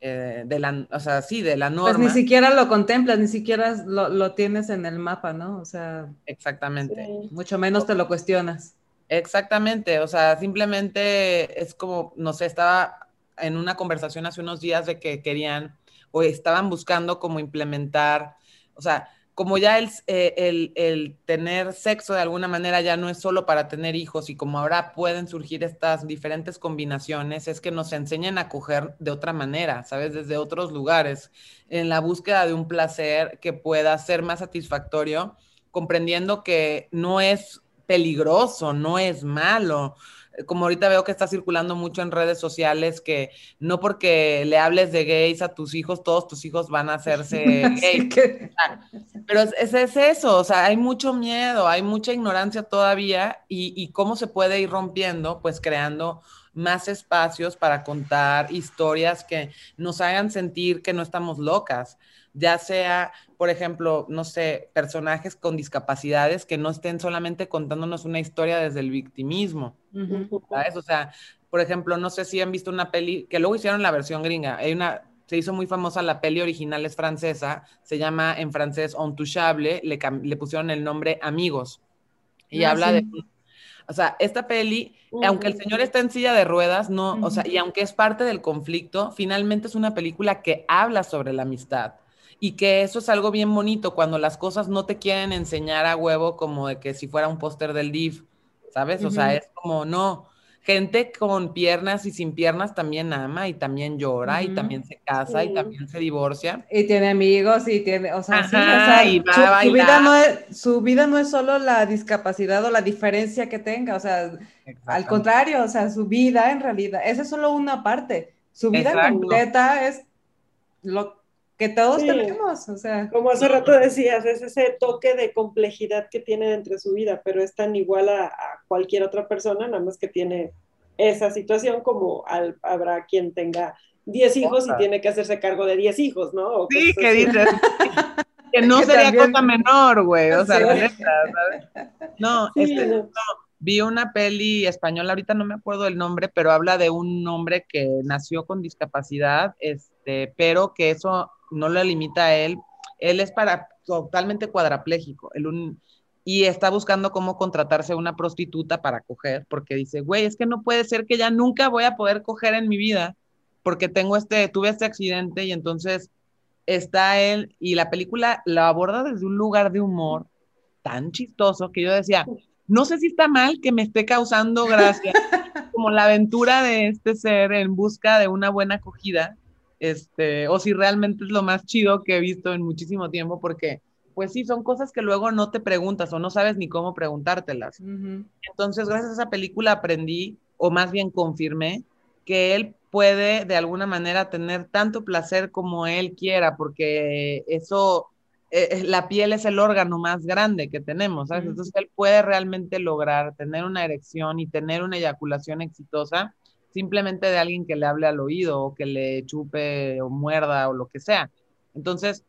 eh, de la, o sea, sí, de la norma. Pues ni siquiera lo contemplas, ni siquiera lo, tienes en el mapa, ¿no? O sea. Exactamente. Mucho menos te lo cuestionas. Exactamente, o sea, simplemente es como, no sé, estaba en una conversación hace unos días de que querían o estaban buscando como implementar O sea, como ya el, eh, el, el, tener sexo de alguna manera ya no es solo para tener hijos y como ahora pueden surgir estas diferentes combinaciones, es que nos enseñan a coger de otra manera, ¿sabes? Desde otros lugares, en la búsqueda de un placer que pueda ser más satisfactorio, comprendiendo que no es peligroso, no es malo, como ahorita veo que está circulando mucho en redes sociales, que no porque le hables de gays a tus hijos, todos tus hijos van a hacerse gays. Pero es, es, eso, o sea, hay mucho miedo, hay mucha ignorancia todavía y, y cómo se puede ir rompiendo, pues creando más espacios para contar historias que nos hagan sentir que no estamos locas ya sea, por ejemplo, no sé, personajes con discapacidades que no estén solamente contándonos una historia desde el victimismo, ¿sabes? O sea, por ejemplo, no sé si han visto una peli, que luego hicieron la versión gringa, hay una, se hizo muy famosa la peli original, es francesa, se llama en francés Ontouchable, le, le pusieron el nombre Amigos, y ah, habla de... O sea, esta peli, aunque el señor está en silla de ruedas, no, o sea, y aunque es parte del conflicto, finalmente es una película que habla sobre la amistad y que eso es algo bien bonito cuando las cosas no te quieren enseñar a huevo como de que si fuera un póster del DIF, ¿sabes? O sea, es como, no, gente con piernas y sin piernas también ama y también llora y también se casa y también se divorcia. Y tiene amigos y tiene, o sea, sí, o sea y va su, su, vida no es, su vida no es solo la discapacidad o la diferencia que tenga, o sea, al contrario, o sea, su vida en realidad, esa es solo una parte. Su vida completa es lo que todos tenemos, o sea. Como hace rato decías, es ese toque de complejidad que tiene entre su vida, pero es tan igual a, cualquier otra persona, nada más que tiene esa situación como habrá quien tenga 10 hijos y tiene que hacerse cargo de 10 hijos, ¿no? sí, que dices. que no sería cosa menor, güey, o sea, la ¿sabes? No, este, no, vi una peli española, ahorita no me acuerdo el nombre, pero habla de un hombre que nació con discapacidad, este, pero que eso no lo limita a él. Él es para totalmente cuadraplégico. y está buscando cómo contratarse a una prostituta para coger, porque dice, güey, es que no puede ser que ya nunca voy a poder coger en mi vida, porque tengo este, tuve este accidente y entonces está él, y la película lo aborda desde un lugar de humor tan chistoso que yo decía, no sé si está mal que me esté causando gracia, como la aventura de este ser en busca de una buena acogida, este, o si realmente es lo más chido que he visto en muchísimo tiempo, porque pues sí, son cosas que luego no te preguntas o no sabes ni cómo preguntártelas. Entonces, gracias a esa película aprendí, o más bien confirmé, que él puede de alguna manera tener tanto placer como él quiera, porque eso, eh, la piel es el órgano más grande que tenemos, ¿sabes? Entonces, él puede realmente lograr tener una erección y tener una eyaculación exitosa simplemente de alguien que le hable al oído o que le chupe o muerda o lo que sea. Entonces,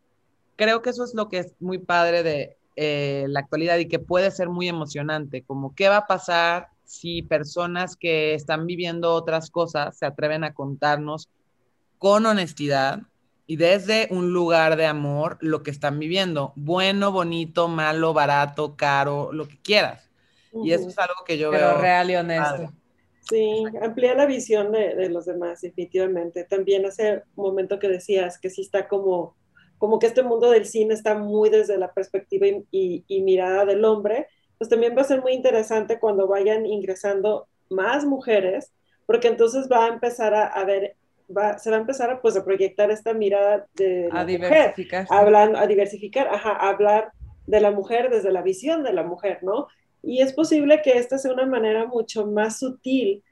creo que eso es lo que es muy padre de eh, la actualidad y que puede ser muy emocionante, como qué va a pasar si personas que están viviendo otras cosas se atreven a contarnos con honestidad y desde un lugar de amor lo que están viviendo, bueno, bonito, malo, barato, caro, lo que quieras. Y eso es algo que yo Pero veo. real y honesto. Sí, amplía la visión de, los demás, definitivamente. También hace un momento que decías que sí está como, como que este mundo del cine está muy desde la perspectiva y, mirada del hombre, pues también va a ser muy interesante cuando vayan ingresando más mujeres, porque entonces va a empezar a, ver, va, se va a empezar a, pues, a proyectar esta mirada de la a diversificar. hablando, a diversificar, ajá, a hablar de la mujer desde la visión de la mujer, ¿no? Y es posible que esta sea una manera mucho más sutil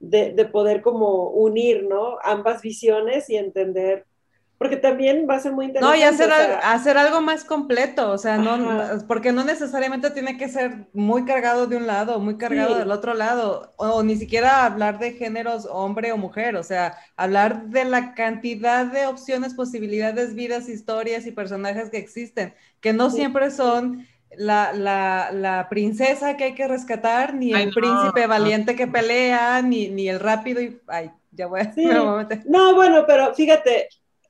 de, poder como unir, ¿no? Ambas visiones y entender porque también va a ser muy interesante. No, y hacer, hacer algo más completo, o sea, no, porque no necesariamente tiene que ser muy cargado de un lado, muy cargado del otro lado, o, ni siquiera hablar de géneros hombre o mujer, o sea, hablar de la cantidad de opciones, posibilidades, vidas, historias y personajes que existen, que no siempre son la, la, la, princesa que hay que rescatar, ni el príncipe valiente que pelea, ni, ni, el rápido y... Ay, ya voy a... No, bueno, pero fíjate,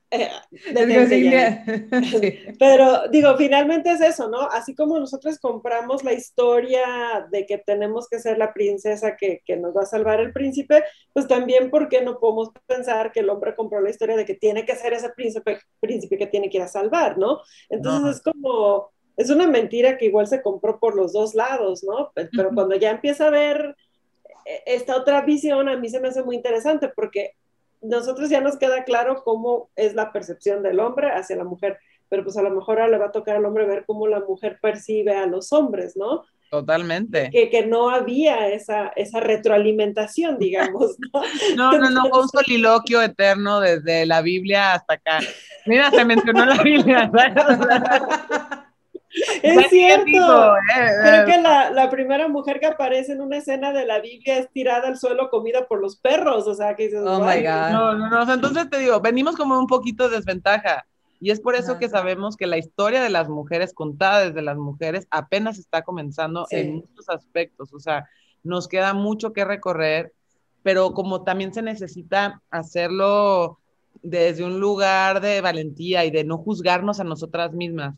Eh, Pero digo, finalmente es eso, ¿no? Así como nosotros compramos la historia de que tenemos que ser la princesa que, que, nos va a salvar el príncipe, pues también, ¿por qué no podemos pensar que el hombre compró la historia de que tiene que ser ese príncipe, príncipe que tiene que ir a salvar, ¿no? Entonces es como, es una mentira que igual se compró por los dos lados, ¿no? Pero cuando ya empieza a ver eh, esta otra visión, a mí se me hace muy interesante porque nosotros ya nos queda claro cómo es la percepción del hombre hacia la mujer, pero pues a lo mejor ahora le va a tocar al hombre ver cómo la mujer percibe a los hombres, ¿no? Totalmente. Que, que no había esa, esa retroalimentación, digamos, ¿no? no, no, no, fue un soliloquio eterno desde la Biblia hasta acá. Mira, se mencionó la Biblia. Es cierto. Eh, Creo eh. que la, la, primera mujer que aparece en una escena de la Biblia es tirada al suelo comida por los perros. O sea, que dices, oh my God. No, no, no. entonces te digo, venimos como un poquito de desventaja. Y es por eso que sabemos que la historia de las mujeres, contada desde las mujeres, apenas está comenzando en muchos aspectos. O sea, nos queda mucho que recorrer, pero como también se necesita hacerlo desde un lugar de valentía y de no juzgarnos a nosotras mismas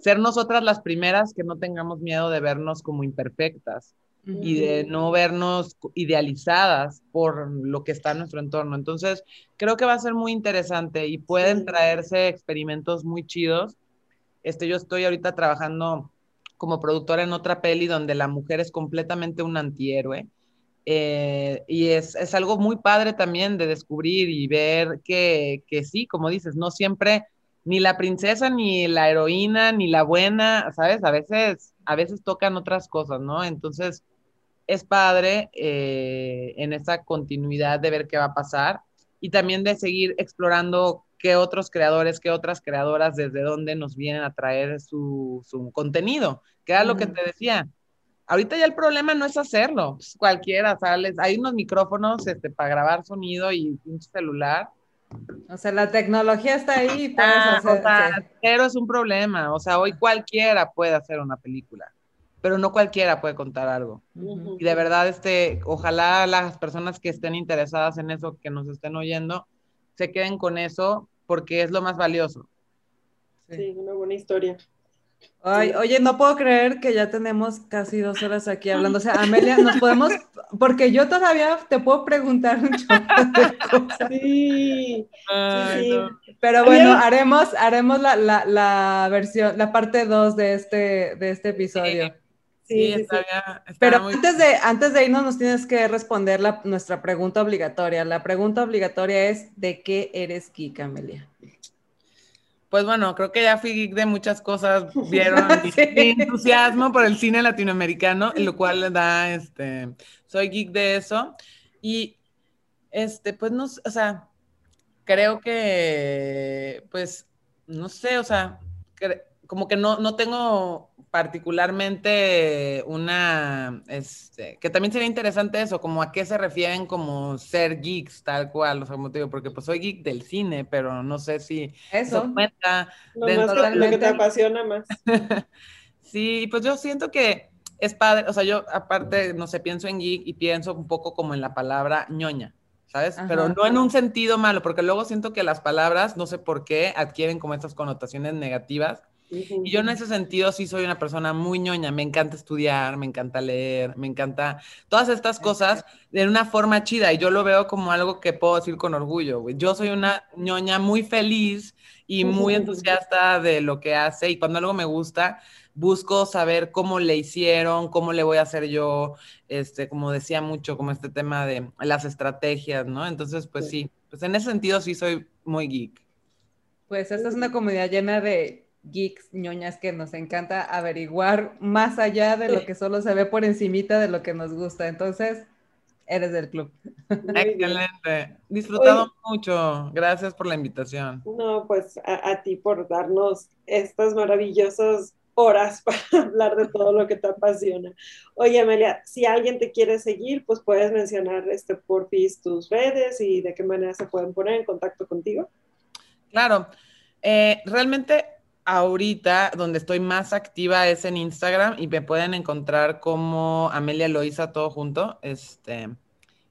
ser nosotras las primeras que no tengamos miedo de vernos como imperfectas y de no vernos idealizadas por lo que está en nuestro entorno. Entonces, creo que va a ser muy interesante y pueden traerse experimentos muy chidos. Este, yo estoy ahorita trabajando como productora en otra peli donde la mujer es completamente un antihéroe. Eh, y es, es, algo muy padre también de descubrir y ver que, que sí, como dices, no siempre ni la princesa, ni la heroína, ni la buena, ¿sabes? A veces, a veces tocan otras cosas, ¿no? Entonces, es padre eh, en esa continuidad de ver qué va a pasar y también de seguir explorando qué otros creadores, qué otras creadoras, desde dónde nos vienen a traer su, su contenido, que era lo que te decía. Ahorita ya el problema no es hacerlo, pues, cualquiera, sales, hay unos micrófonos este, para grabar sonido y un celular, o sea, la tecnología está ahí. Ah, pero es un problema. O sea, hoy cualquiera puede hacer una película, pero no cualquiera puede contar algo. Y de verdad, este, ojalá las personas que estén interesadas en eso, que nos estén oyendo, se queden con eso porque es lo más valioso. sí una buena historia. Ay, oye, no puedo creer que ya tenemos casi dos horas aquí hablando. O sea, Amelia, nos podemos, porque yo todavía te puedo preguntar un de cosas. Sí, sí, Pero bueno, haremos, haremos la, la, la versión, la parte 2 de este, de este episodio. Sí, sí, Pero antes, de, antes de irnos, nos tienes que responder la, nuestra pregunta obligatoria. La pregunta obligatoria es: ¿de qué eres geek, Amelia? Pues bueno, creo que ya fui geek de muchas cosas, vieron mi, entusiasmo por el cine latinoamericano, lo cual da, este, soy geek de eso. Y, este, pues no, o sea, creo que, pues, no sé, o sea, como que no, no tengo particularmente una, este, que también sería interesante eso, como a qué se refieren como ser geeks, tal cual, o sea, como te digo, porque pues soy geek del cine, pero no sé si eso, cuenta lo, lo que te apasiona más. sí, pues yo siento que es padre, o sea, yo aparte, no sé, pienso en geek y pienso un poco como en la palabra ñoña. ¿Sabes? Pero no en un sentido malo, porque luego siento que las palabras, no sé por qué, adquieren como estas connotaciones negativas y yo en ese sentido sí soy una persona muy ñoña, me encanta estudiar, me encanta leer, me encanta todas estas cosas de una forma chida y yo lo veo como algo que puedo decir con orgullo. Yo soy una ñoña muy feliz y muy entusiasta de lo que hace y cuando algo me gusta, busco saber cómo le hicieron, cómo le voy a hacer yo, este, como decía mucho, como este tema de las estrategias, ¿no? Entonces, pues sí, pues en ese sentido sí soy muy geek. Pues esta es una comunidad llena de geeks, ñoñas, que nos encanta averiguar más allá de lo que solo se ve por encimita de lo que nos gusta. Entonces, eres del club. Excelente. Disfrutado mucho. Gracias por la invitación. No, pues a, a, ti por darnos estas maravillosas horas para hablar de todo lo que te apasiona. Oye, Amelia, si alguien te quiere seguir, pues puedes mencionar este porfis tus redes y de qué manera se pueden poner en contacto contigo. Claro. Eh, realmente ahorita donde estoy más activa es en Instagram y me pueden encontrar como Amelia Loiza todo junto. Este,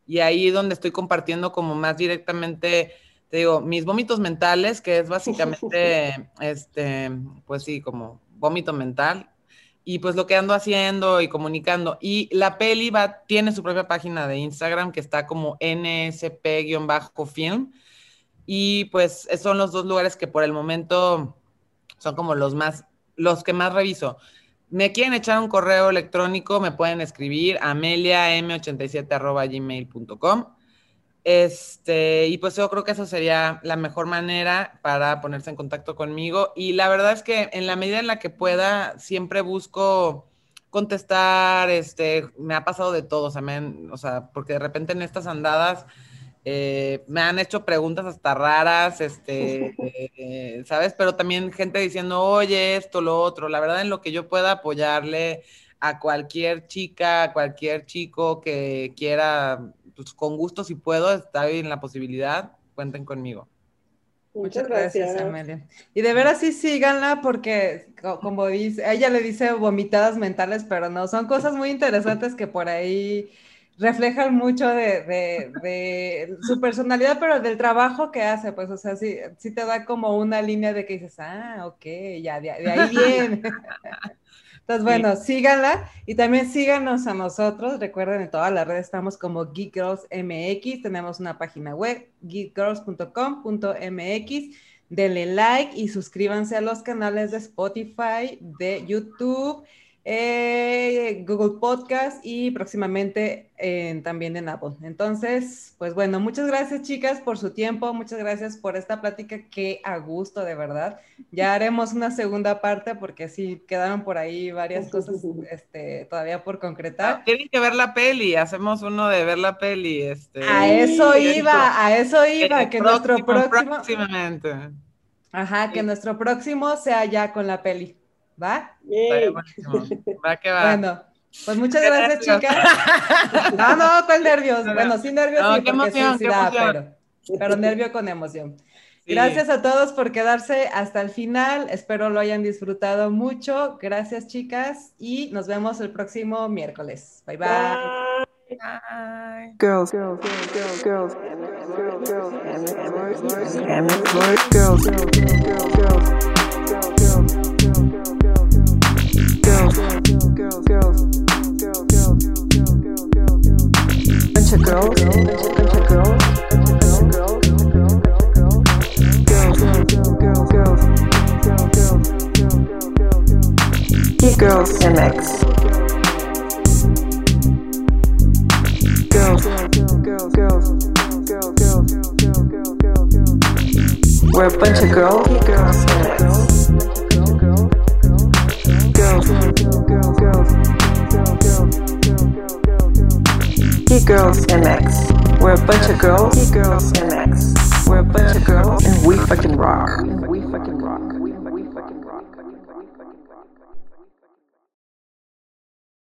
y ahí donde estoy compartiendo como más directamente te digo, mis vómitos mentales, que es básicamente, este, pues sí, como vómito mental, y pues lo que ando haciendo y comunicando. Y la peli va, tiene su propia página de Instagram que está como nsp-film. Y pues son los dos lugares que por el momento son como los más, los que más reviso. Me quieren echar un correo electrónico, me pueden escribir ameliam87.gmail.com. Este, y pues yo creo que eso sería la mejor manera para ponerse en contacto conmigo. Y la verdad es que en la medida en la que pueda, siempre busco contestar, este, me ha pasado de todo, o sea, o sea porque de repente en estas andadas eh, me han hecho preguntas hasta raras, este, eh, ¿sabes? Pero también gente diciendo, oye, esto, lo otro. La verdad, en lo que yo pueda apoyarle a cualquier chica, a cualquier chico que quiera pues con gusto si puedo, estar en la posibilidad, cuenten conmigo. Muchas gracias, Amelia. Y de veras sí síganla porque, como dice, ella le dice vomitadas mentales, pero no, son cosas muy interesantes que por ahí reflejan mucho de, su personalidad, pero del trabajo que hace, pues, o sea, sí, sí te da como una línea de que dices, ah, ok, ya, de, de ahí viene. Entonces, bueno, síganla y también síganos a nosotros. Recuerden, en todas las redes estamos como Geek Girls MX. Tenemos una página web, geekgirls.com.mx. Denle like y suscríbanse a los canales de Spotify, de YouTube eh, Google Podcast y próximamente también en Apple. Entonces, pues bueno, muchas gracias chicas por su tiempo, muchas gracias por esta plática, que a gusto de verdad. Ya haremos una segunda parte porque sí quedaron por ahí varias cosas este, todavía por concretar. Ah, tienen que ver la peli, hacemos uno de ver la peli. Este, a eso iba, a eso iba, que nuestro próximo... Próximamente. Ajá, que nuestro próximo sea ya con la peli. ¿Va? Va que va. Bueno, pues muchas gracias, chicas. No, no, ¿cuál nervios? Bueno, sin nervios sí, porque emoción, pero, pero nervio con emoción. Gracias a todos por quedarse hasta el final. Espero lo hayan disfrutado mucho. Gracias, chicas. Y nos vemos el próximo miércoles. Bye, bye. bye. Girls, girls, girls, girls, girls, girls, girls, girls, girls, girls, girls, girls, girls, girls, girls, girls, girls, We're a bunch of girls, girls, MX. He girls and girls, We're a bunch of girls. He girls and We're a bunch of girls, and we fucking rock.